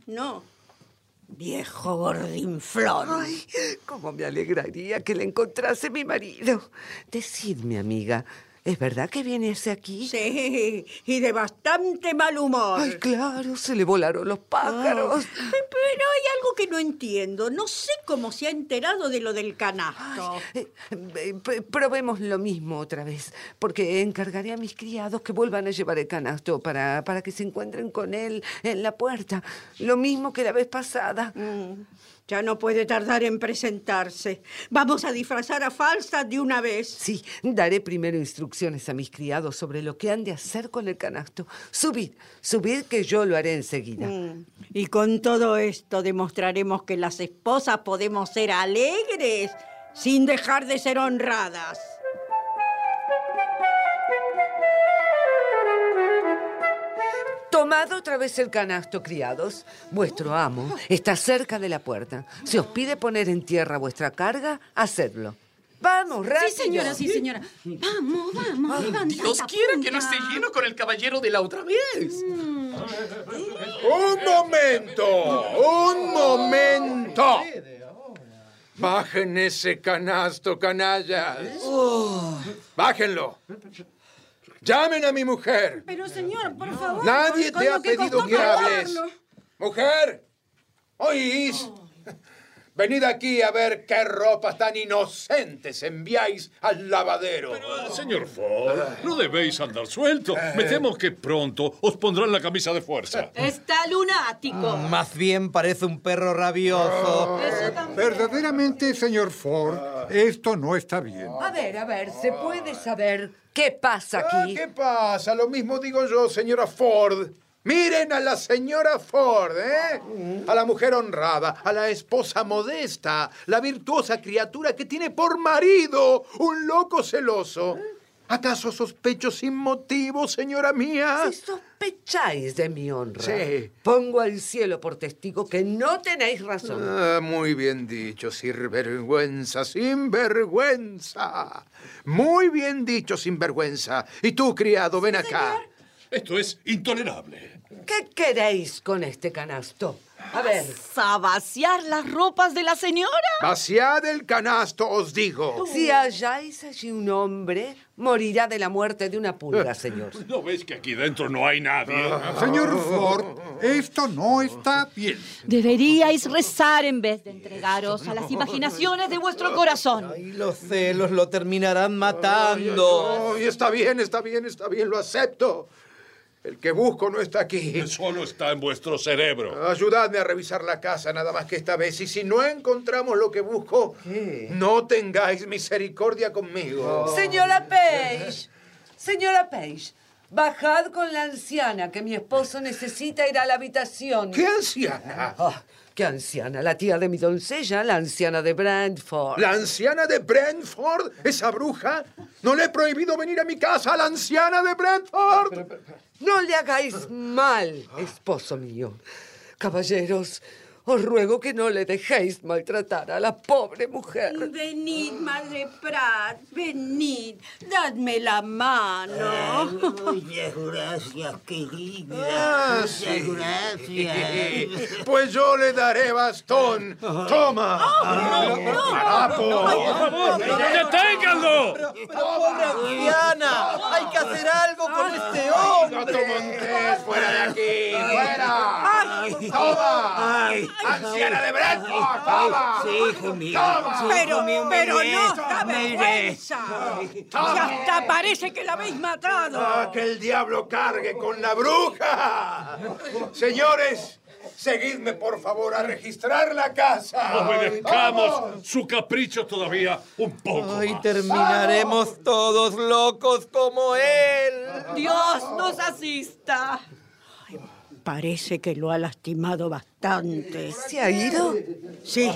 no. Viejo gordinflón. Ay, cómo me alegraría que le encontrase mi marido. Decidme, amiga, ¿es verdad que viene hacia aquí? Sí, y de bastante mal humor. Ay, claro, se le volaron los pájaros. Ah, Pero hay algo que no entiendo. No sé cómo se ha enterado de lo del canasto. Eh, eh, probemos lo mismo otra vez, porque encargaré a mis criados que vuelvan a llevar el canasto para, para que se encuentren con él en la puerta. Lo mismo que la vez pasada. Mm, Ya no puede tardar en presentarse. Vamos a disfrazar a Falstaff de una vez. Sí, daré primero instrucciones a mis criados sobre lo que han de hacer con el canasto. Subid, subid que yo lo haré enseguida. Mm, Y con todo esto demostraremos que las esposas podemos ser alegres sin dejar de ser honradas. Tomad otra vez el canasto, criados. Vuestro amo está cerca de la puerta. Si os pide poner en tierra vuestra carga, hacedlo. Vamos, rápido. Sí, señora, sí, señora. Vamos, vamos. levanta Dios quiera que no esté lleno con el caballero de la otra vez. ¡Un momento! ¡Un momento! Bajen ese canasto, canallas. Bájenlo. Llamen a mi mujer. Pero, señor, por favor. Nadie con te ha pedido que hables. Mujer, ¿oís? Venid aquí a ver qué ropas tan inocentes enviáis al lavadero. Señor Ford, no debéis andar suelto. Me temo que pronto os pondrán la camisa de fuerza. Está lunático. Más bien parece un perro rabioso. Eso también. Verdaderamente, señor Ford, esto no está bien. A ver, a ver, ¿se puede saber qué pasa Ah, aquí? ¿Qué pasa? Lo mismo digo yo, señora Ford. Miren a la señora Ford, ¿eh? A la mujer honrada, a la esposa modesta, la virtuosa criatura que tiene por marido un loco celoso. ¿Acaso sospecho sin motivo, señora mía? Si sospecháis de mi honra, Sí. pongo al cielo por testigo que no tenéis razón. Ah, muy bien dicho, sinvergüenza, sinvergüenza. Muy bien dicho, sinvergüenza. Y tú, criado, ven acá. Esto es intolerable. ¿Qué queréis con este canasto? A ver. ¿A vaciar las ropas de la señora? Vaciad el canasto, os digo. Si halláis allí un hombre, morirá de la muerte de una pulga, señor. ¿No ves que aquí dentro no hay nadie? Señor Ford, esto no está bien. Deberíais rezar en vez de entregaros a las imaginaciones de vuestro corazón. Y los celos lo terminarán matando. Ay, está bien, está bien, está bien, lo acepto. El que busco no está aquí. Solo está en vuestro cerebro. Ayudadme a revisar la casa nada más que esta vez. Y si no encontramos lo que busco, no tengáis misericordia conmigo. Señora Page, señora Page, bajad con la anciana, que mi esposo necesita ir a la habitación. ¿Qué anciana? Ah, ¿Qué anciana? La tía de mi doncella, la anciana de Brentford. ¿La anciana de Brentford? ¿Esa bruja? No le he prohibido venir a mi casa a la anciana de Brentford. No le hagáis mal, esposo mío. Caballeros, os ruego que no le dejéis maltratar a la pobre mujer. Venid, madre Prat, venid, dadme la mano. Muchas gracias, querida. Ah, Muchas sí. gracias. Pues yo le daré bastón. Toma. Harapo. ¡Deténganlo! ¡Pobre anciana! ¡Hay que hacer algo con este hombre! Gato Montés, fuera de aquí. ¡Fuera! ¡Toma! ¡Anciana de Brentford! ¡Toma! Sí, hijo mío. ¡Toma! Sí, Pero, pero no da vergüenza. Y hasta parece que la habéis matado. Ah, ¡Que el diablo cargue con la bruja! Señores, seguidme por favor a registrar la casa. Obedezcamos su capricho todavía un poco. Ay, más. terminaremos todos locos como él. Dios nos asista. Parece que lo ha lastimado bastante. ¿Se ha ido? Sí.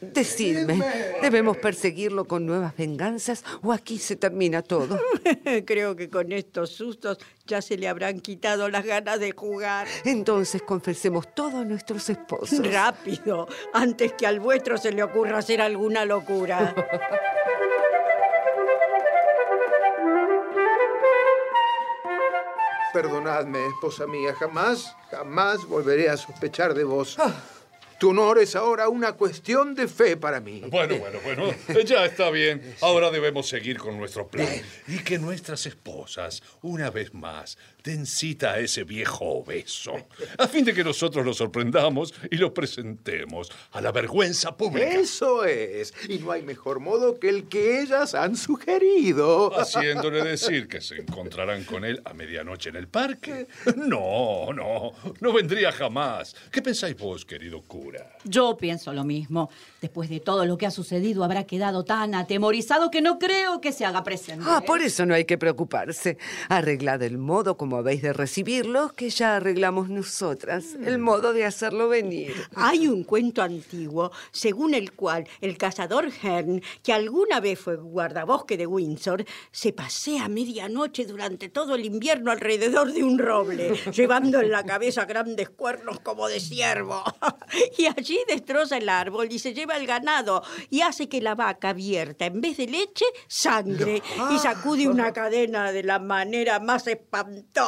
Decidme, ¿debemos perseguirlo con nuevas venganzas o aquí se termina todo? Creo que con estos sustos ya se le habrán quitado las ganas de jugar. Entonces confesemos todo a nuestros esposos. Rápido, antes que al vuestro se le ocurra hacer alguna locura. Perdonadme, esposa mía, jamás, jamás volveré a sospechar de vos. Tu honor es ahora una cuestión de fe para mí. Bueno, bueno, bueno, ya está bien. Ahora debemos seguir con nuestro plan. Y que nuestras esposas, una vez más, den cita a ese viejo obeso, a fin de que nosotros lo sorprendamos y lo presentemos a la vergüenza pública. Eso es. Y no hay mejor modo que el que ellas han sugerido. Haciéndole decir que se encontrarán con él a medianoche en el parque. No, no, no vendría jamás. ¿Qué pensáis vos, querido cura? Yo pienso lo mismo. Después de todo lo que ha sucedido, habrá quedado tan atemorizado que no creo que se haga presente. Ah, por eso no hay que preocuparse. Arreglad el modo como habéis de recibirlo, que ya arreglamos nosotras. El modo de hacerlo venir. Hay un cuento antiguo según el cual el cazador Hearn, que alguna vez fue guardabosque de Windsor, se pasea a medianoche durante todo el invierno alrededor de un roble, llevando en la cabeza grandes cuernos como de ciervo. Y allí destroza el árbol y se lleva el ganado y hace que la vaca vierta, en vez de leche, sangre. Y sacude una cadena de la manera más espantosa,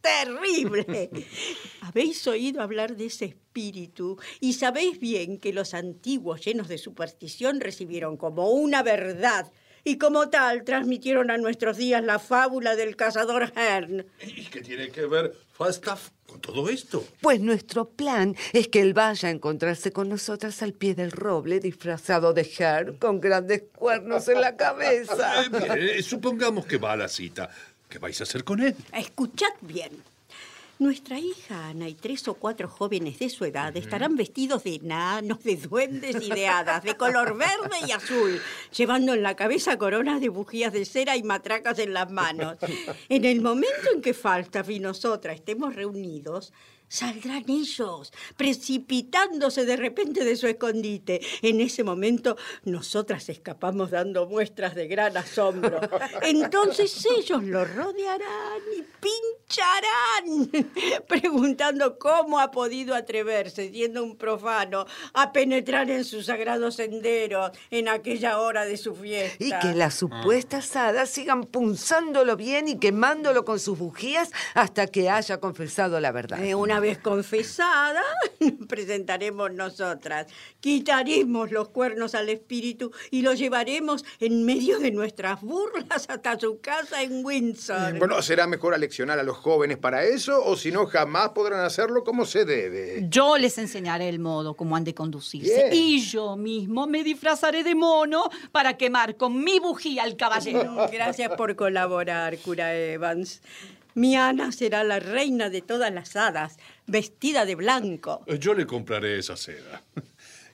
terrible. ¿Habéis oído hablar de ese espíritu? Y sabéis bien que los antiguos, llenos de superstición, recibieron como una verdad. Y como tal, transmitieron a nuestros días la fábula del cazador Hearn. ¿Y qué tiene que ver Falstaff con todo esto? Pues nuestro plan es que él vaya a encontrarse con nosotras al pie del roble, disfrazado de Hearn, con grandes cuernos en la cabeza. Eh, bien, supongamos que va a la cita. ¿Qué vais a hacer con él? Escuchad bien. Nuestra hija Ana y tres o cuatro jóvenes de su edad estarán vestidos de enanos, de duendes y de hadas, de color verde y azul, llevando en la cabeza coronas de bujías de cera y matracas en las manos. En el momento en que Falstaff y nosotras estemos reunidos, Saldrán ellos, precipitándose de repente de su escondite. En ese momento, nosotras escapamos dando muestras de gran asombro. Entonces ellos lo rodearán y pincharán, preguntando cómo ha podido atreverse, siendo un profano, a penetrar en sus sagrados senderos en aquella hora de su fiesta. Y que las supuestas hadas sigan punzándolo bien y quemándolo con sus bujías hasta que haya confesado la verdad. Eh, una vez confesada, presentaremos nosotras. Quitaremos los cuernos al espíritu y lo llevaremos en medio de nuestras burlas hasta su casa en Windsor. Bueno, será mejor aleccionar a los jóvenes para eso, o si no, jamás podrán hacerlo como se debe. Yo les enseñaré el modo como han de conducirse. Bien. Y yo mismo me disfrazaré de mono para quemar con mi bujía al caballero. Gracias por colaborar, cura Evans. Mi Ana será la reina de todas las hadas, vestida de blanco. Yo le compraré esa seda.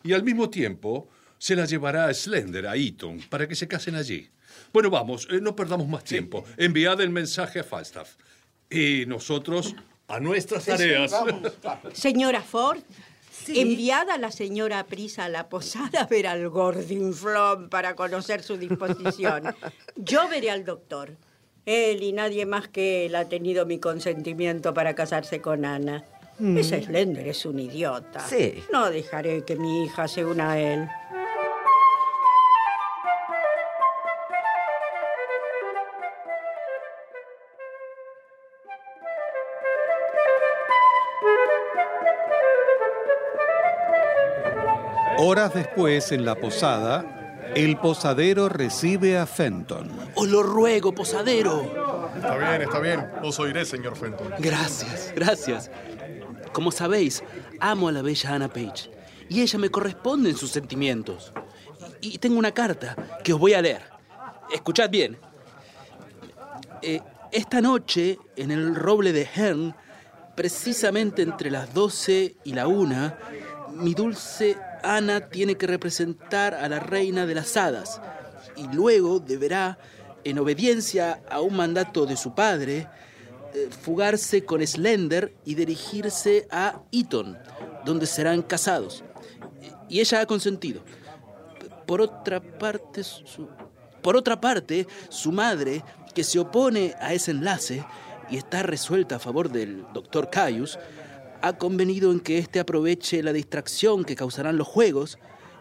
Y al mismo tiempo se la llevará a Slender, a Eton, para que se casen allí. Bueno, vamos, eh, no perdamos más tiempo. Enviad el mensaje a Falstaff. Y nosotros a nuestras tareas. Señora Ford, enviada a la señora Prisa a la posada a ver al gordinflón para conocer su disposición. Yo veré al doctor. Él y nadie más que él ha tenido mi consentimiento para casarse con Ana. Mm. Ese Slender es un idiota. Sí. No dejaré que mi hija se una a él. Horas después, en la posada, el posadero recibe a Fenton. Os lo ruego, posadero. Está bien, está bien. Os oiré, señor Fenton. Gracias, gracias. Como sabéis, amo a la bella Anna Page y ella me corresponde en sus sentimientos. Y tengo una carta que os voy a leer. Escuchad bien. Eh, esta noche, en el roble de Hern, precisamente entre las 12 y la 1, mi dulce Ana tiene que representar a la reina de las hadas y luego deberá, en obediencia a un mandato de su padre, eh, fugarse con Slender y dirigirse a Eton, donde serán casados. Y ella ha consentido. Por otra parte, su, por otra parte, su madre, que se opone a ese enlace y está resuelta a favor del doctor Caius, ha convenido en que éste aproveche la distracción que causarán los juegos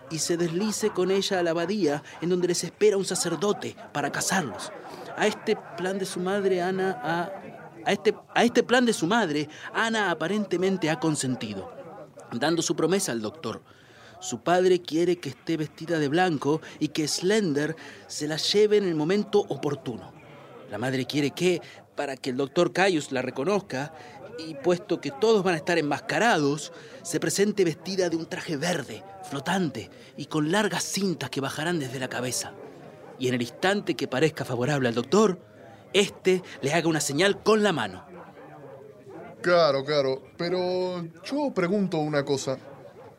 y se deslice con ella a la abadía en donde les espera un sacerdote para casarlos. A este plan de su madre, Ana ha... A este, a este plan de su madre, Ana aparentemente ha consentido, dando su promesa al doctor. Su padre quiere que esté vestida de blanco y que Slender se la lleve en el momento oportuno. La madre quiere que, para que el doctor Caius la reconozca, y puesto que todos van a estar enmascarados, se presente vestida de un traje verde, flotante y con largas cintas que bajarán desde la cabeza. Y en el instante que parezca favorable al doctor, éste le haga una señal con la mano. Claro, claro. Pero yo pregunto una cosa.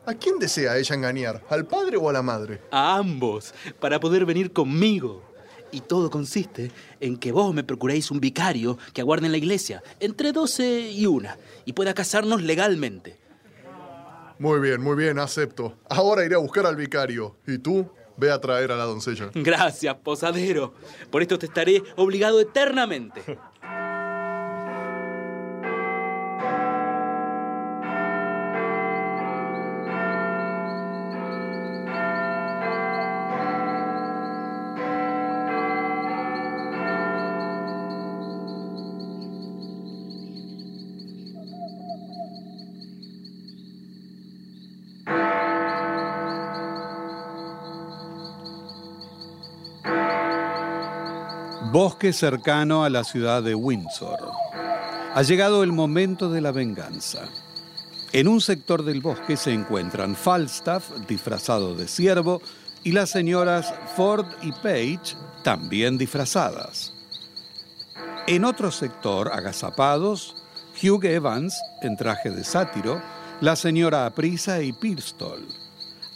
¿A quién desea ella engañar? ¿Al padre o a la madre? A ambos, para poder venir conmigo. Y todo consiste en que vos me procuréis un vicario que aguarde en la iglesia, entre 12 y una, y pueda casarnos legalmente. Muy bien, muy bien, acepto. Ahora iré a buscar al vicario. ¿Y tú? Ve a traer a la doncella. Gracias, posadero. Por esto te estaré obligado eternamente. Cercano a la ciudad de Windsor. Ha llegado el momento de la venganza. En un sector del bosque se encuentran Falstaff, disfrazado de ciervo, y las señoras Ford y Page, también disfrazadas. En otro sector, agazapados, Hugh Evans, en traje de sátiro, la señora Aprisa y Pirstol.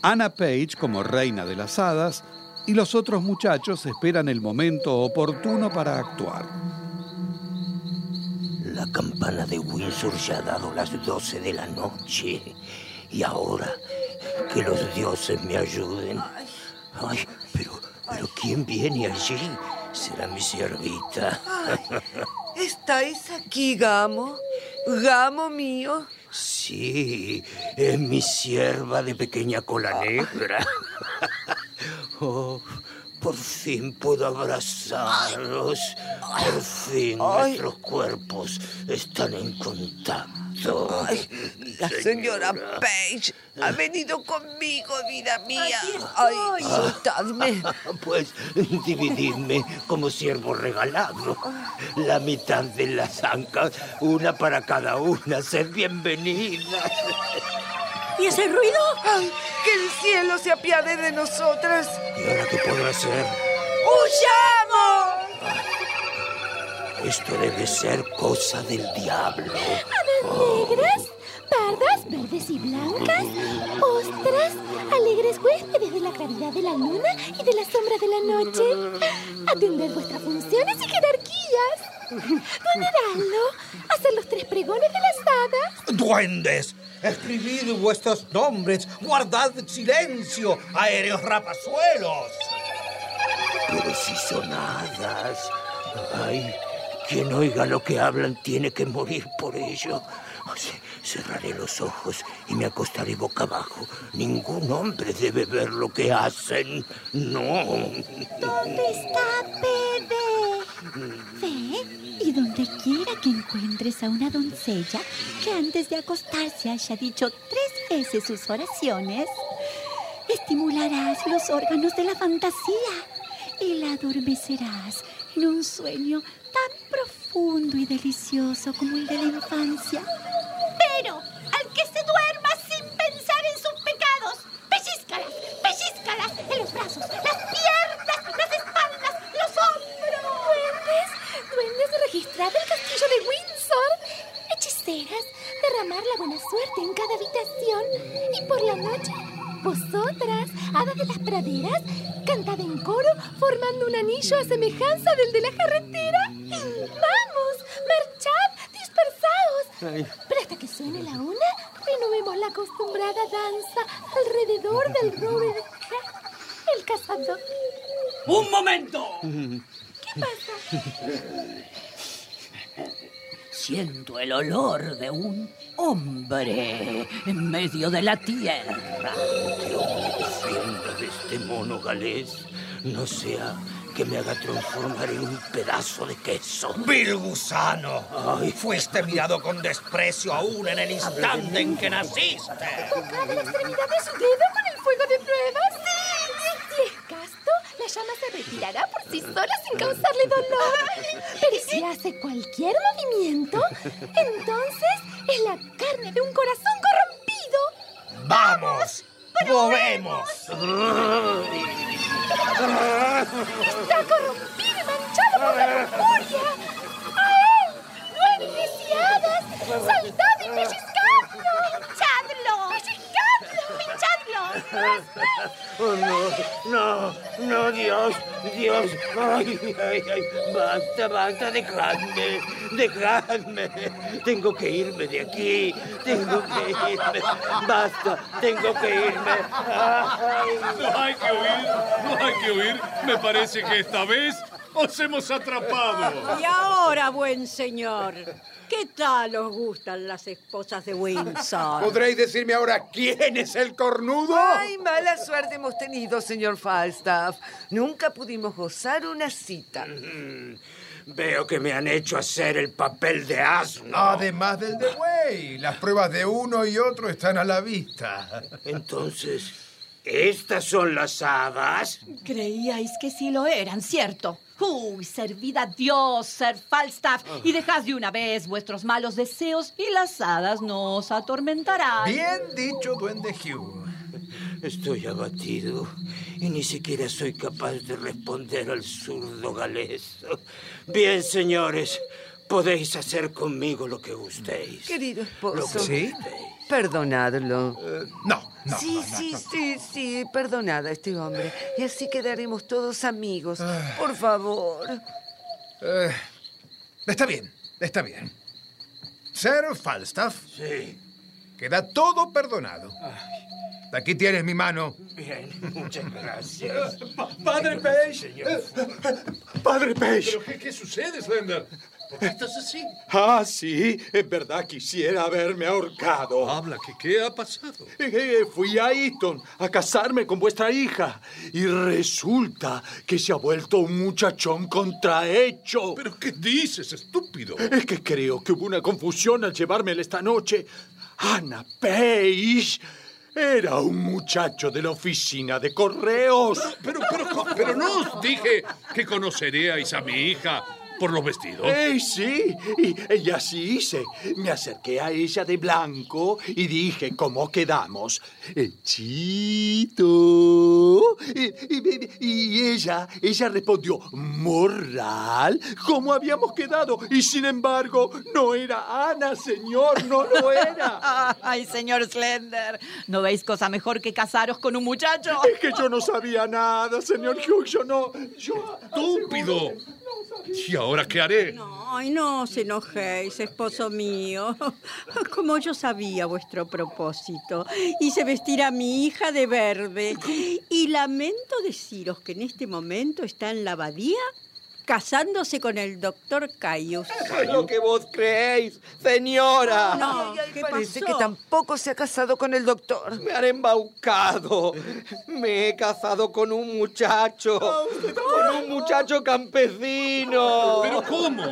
Anna Page como reina de las hadas y los otros muchachos esperan el momento oportuno para actuar. La campana de Windsor ya ha dado las doce de la noche. Y ahora que los dioses me ayuden. Ay, pero, pero ¿quién viene allí? Será mi siervita. ¿Estáis aquí, Gamo? ¿Gamo mío? Sí, es mi sierva de pequeña cola negra. Oh, por fin puedo abrazaros. Por fin Ay. nuestros cuerpos están en contacto. Ay, la señora Page ha venido conmigo, vida mía. Ay, soltadme. Pues divididme como siervo regalado. La mitad de las ancas, una para cada una. Sed bienvenidas. ¿Y ese ruido? Ay, que el cielo se apiade de nosotras. ¿Y ahora qué podrá hacer? ¡Huyamos! Esto debe ser cosa del diablo. Hadas negras, pardas, verdes y blancas, ostras, alegres huéspedes de la claridad de la luna y de la sombra de la noche. Atender vuestras funciones y jerarquías. Venerarlo, hacer los tres pregones de las hadas. ¡Duendes! Escribid vuestros nombres, guardad silencio, aéreos rapazuelos. Pero si son hadas. Ay, quien oiga lo que hablan tiene que morir por ello. Ce- Cerraré los ojos y me acostaré boca abajo. Ningún hombre debe ver lo que hacen. No. ¿Dónde está Pede? Ve y donde quiera que encuentres a una doncella que antes de acostarse haya dicho tres veces sus oraciones, estimularás los órganos de la fantasía y la adormecerás en un sueño tan profundo y delicioso como el de la infancia. Pero al que se duerma sin pensar en sus pecados, pellizcalas, pellizcalas en los brazos, las piernas, las espaldas, los hombros. Duendes, registrar el castillo de Windsor. Hechiceras, derramar la buena suerte en cada habitación. Y por la noche, vosotras, hadas de las praderas, cantad en coro formando un anillo a semejanza del de la carretera. Vamos, marchad, dispersaos. Pero hasta que suene la una, renovemos la acostumbrada danza alrededor del Robert el cazador. ¡Un momento! ¿Qué pasa? Siento el olor de un hombre en medio de la tierra. Defienda de este mono galés. No sea que me haga transformar en un pedazo de queso. ¡Vil gusano! Ay. Fuiste mirado con desprecio aún en el instante en que naciste. Tocad la extremidad de su dedo con el fuego de pruebas. Casto, la llama se retirará por sí sola sin causarle dolor. Pero si hace cualquier movimiento, entonces es la carne de un corazón corrompido. ¡Vamos! ¡Movemos! Está corrompido y manchado por la lujuria. ¡A él! ¡Duendes y hadas! ¡Saltad y pellizcadlo! ¡Pinchadlo! ¡Pinchadlo! Oh, no, no, no, Dios, Dios. Ay, ay, ay. Basta, basta, dejadme, dejadme. Tengo que irme de aquí. Tengo que irme. Basta, tengo que irme. Ay. No hay que huir, no hay que huir. Me parece que esta vez os hemos atrapado. Y ahora, buen señor, ¿qué tal os gustan las esposas de Windsor? ¿Podréis decirme ahora quién es el cornudo? Ay, mala suerte hemos tenido, señor Falstaff. Nunca pudimos gozar una cita. Veo que me han hecho hacer el papel de asno. Además del de buey, las pruebas de uno y otro están a la vista. Entonces, ¿estas son las hadas? Creíais que sí lo eran, ¿cierto? Uy, servid a Dios, Sir Falstaff, y dejad de una vez vuestros malos deseos y las hadas no os atormentarán. Bien dicho, duende Hugh. Estoy abatido y ni siquiera soy capaz de responder al zurdo galés. Bien, señores, podéis hacer conmigo lo que gustéis. Querido Lo que esposo. gustéis. Perdonadlo. no, no. Sí, sí, sí, sí, perdonad a este hombre. Y así quedaremos todos amigos. Por favor. Eh, está bien, está bien. Sir Falstaff. Sí. Queda todo perdonado. Aquí tienes mi mano. Bien, muchas gracias. Padre Page. Padre Page. ¿Pero qué, qué sucede, Slender? ¿Por qué estás así? Ah, sí, en verdad quisiera haberme ahorcado. Habla, ¿qué, qué ha pasado? Eh, eh, Fui a Eton a casarme con vuestra hija y resulta que se ha vuelto un muchachón contrahecho. ¿Pero qué dices, estúpido? Es que creo que hubo una confusión al llevármela esta noche. Ana Page era un muchacho de la oficina de correos. Pero, pero, pero no os dije que conoceríais a mi hija por los vestidos. ¡Eh, sí! Y, y así hice. Me acerqué a ella de blanco y dije, ¿cómo quedamos? Hechito. Y, y- y ella, ella respondió, moral, ¿cómo habíamos quedado? Y sin embargo, no era Ana, señor, no lo era. Ay, señor Slender, ¿no veis cosa mejor que casaros con un muchacho? Es que yo no sabía nada, señor Hugh, yo no... Yo... ¡Estúpido! ¿Y ahora qué haré? Ay, no os enojéis, esposo mío. Como yo sabía vuestro propósito, hice vestir a mi hija de verde. Y lamento deciros que en este momento está en la abadía casándose con el doctor Caius. Lo que vos creéis, señora. No, ¿qué parece pasó? que tampoco se ha casado con el doctor. Me han embaucado. Me he casado con un muchacho. Con un muchacho campesino. ¿Pero cómo?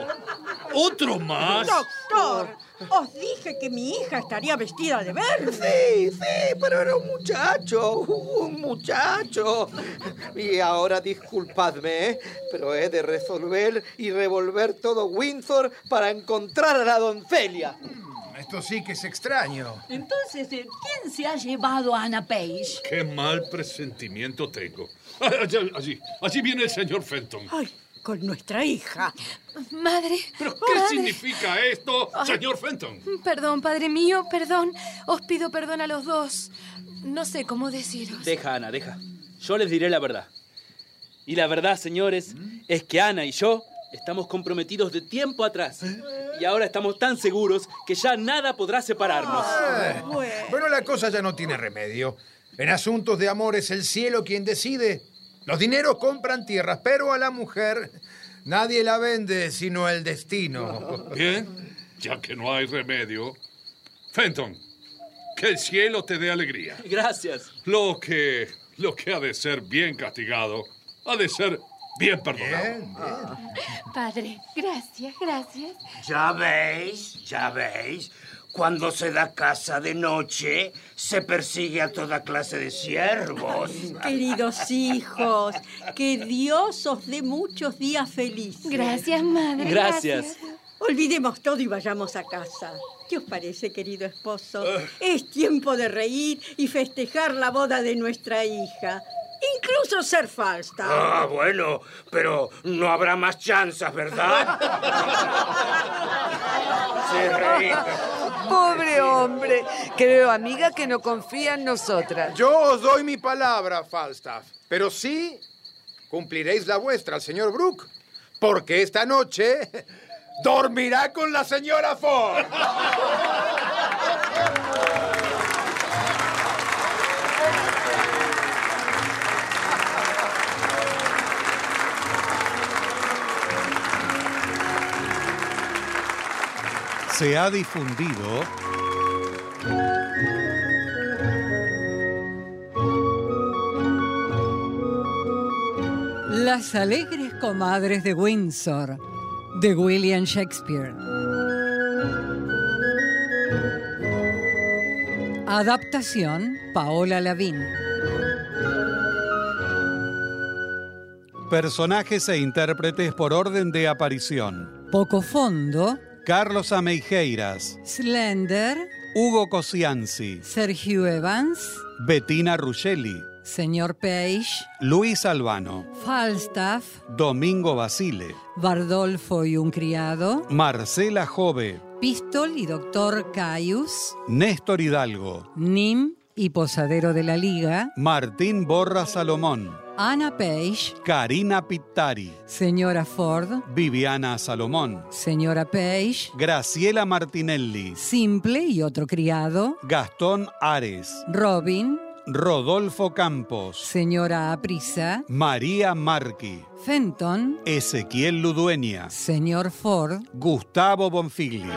¿Otro más? Doctor, os dije que mi hija estaría vestida de verde. Sí, sí, pero era un muchacho, un muchacho. Y ahora disculpadme, ¿eh? pero he de resolver y revolver todo Windsor para encontrar a la doncella. Esto sí que es extraño. Entonces, eh, ¿quién se ha llevado a Ana Page? Qué mal presentimiento tengo. Allí, allí, allí viene el señor Fenton. Ay, con nuestra hija. Madre. ¿Pero qué madre. significa esto, señor Fenton? Perdón, padre mío, perdón. Os pido perdón a los dos. No sé cómo deciros. Deja, Ana, deja. Yo les diré la verdad. Y la verdad, señores, es que Ana y yo estamos comprometidos de tiempo atrás. Y ahora estamos tan seguros que ya nada podrá separarnos. Eh, bueno, la cosa ya no tiene remedio. En asuntos de amor es el cielo quien decide. Los dineros compran tierras, pero a la mujer nadie la vende sino el destino. Bien, ya que no hay remedio. Fenton, que el cielo te dé alegría. Gracias. Lo que, lo que ha de ser bien castigado, ha de ser bien perdonado. Padre, gracias, gracias. Ya veis, ya veis. Cuando se da caza de noche, se persigue a toda clase de siervos. Queridos hijos, que Dios os dé muchos días felices. Gracias, madre. Gracias. Olvidemos todo y vayamos a casa. ¿Qué os parece, querido esposo? Es tiempo de reír y festejar la boda de nuestra hija. Incluso ser falsa. Ah, bueno, pero no habrá más chanzas, ¿verdad? Se reí. Pobre hombre. Creo, amiga, que no confía en nosotras. Yo os doy mi palabra, Falstaff, pero sí cumpliréis la vuestra al señor Brooke, porque esta noche dormirá con la señora Ford. Se ha difundido Las alegres comadres de Windsor, de William Shakespeare. Adaptación, Paola Lavín. personajes e intérpretes por orden de aparición. Poco fondo, Carlos Ameijeiras, Slender, Hugo Cosianzi, Sergio Evans, Bettina Ruggeli, Señor Page, Luis Albano, Falstaff, Domingo Basile, Bardolfo y un criado, Marcela Jove, Pistol y Doctor Caius, Néstor Hidalgo, Nim y Posadero de la Liga, Martín Borra Salomón, Anna Page, Karina Pittari, señora Ford, Viviana Salomón, señora Page, Graciela Martinelli, Simple y otro criado, Gastón Ares, Robin, Rodolfo Campos, señora Aprisa, María Marqui, Fenton, Ezequiel Ludueña, señor Ford, Gustavo Bonfigli.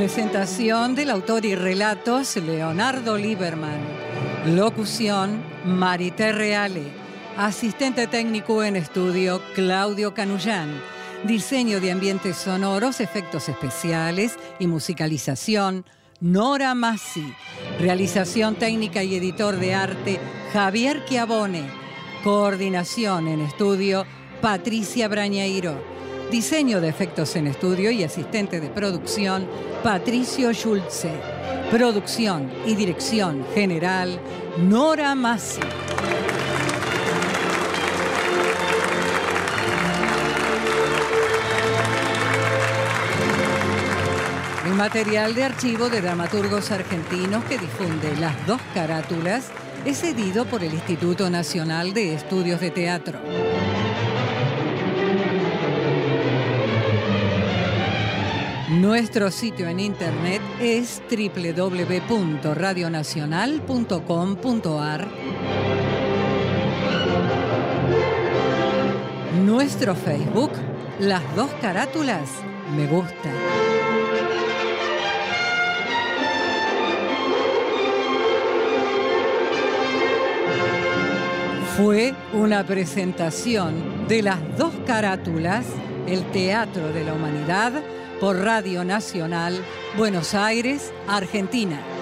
Presentación del autor y relatos Leonardo Lieberman. Locución Marité Reale. Asistente técnico en estudio Claudio Canullán. Diseño de ambientes sonoros, efectos especiales y musicalización Nora Massi. Realización técnica y editor de arte Javier Chiavone. Coordinación en estudio Patricia Brañeiro. Diseño de efectos en estudio y asistente de producción, Patricio Schulze. Producción y dirección general, Nora Massi. El material de archivo de dramaturgos argentinos que difunde las dos carátulas es cedido por el Instituto Nacional de Estudios de Teatro. Nuestro sitio en internet es www.radionacional.com.ar. Nuestro Facebook, las dos carátulas, me gusta. Fue una presentación de las dos carátulas, el Teatro de la Humanidad, por Radio Nacional, Buenos Aires, Argentina.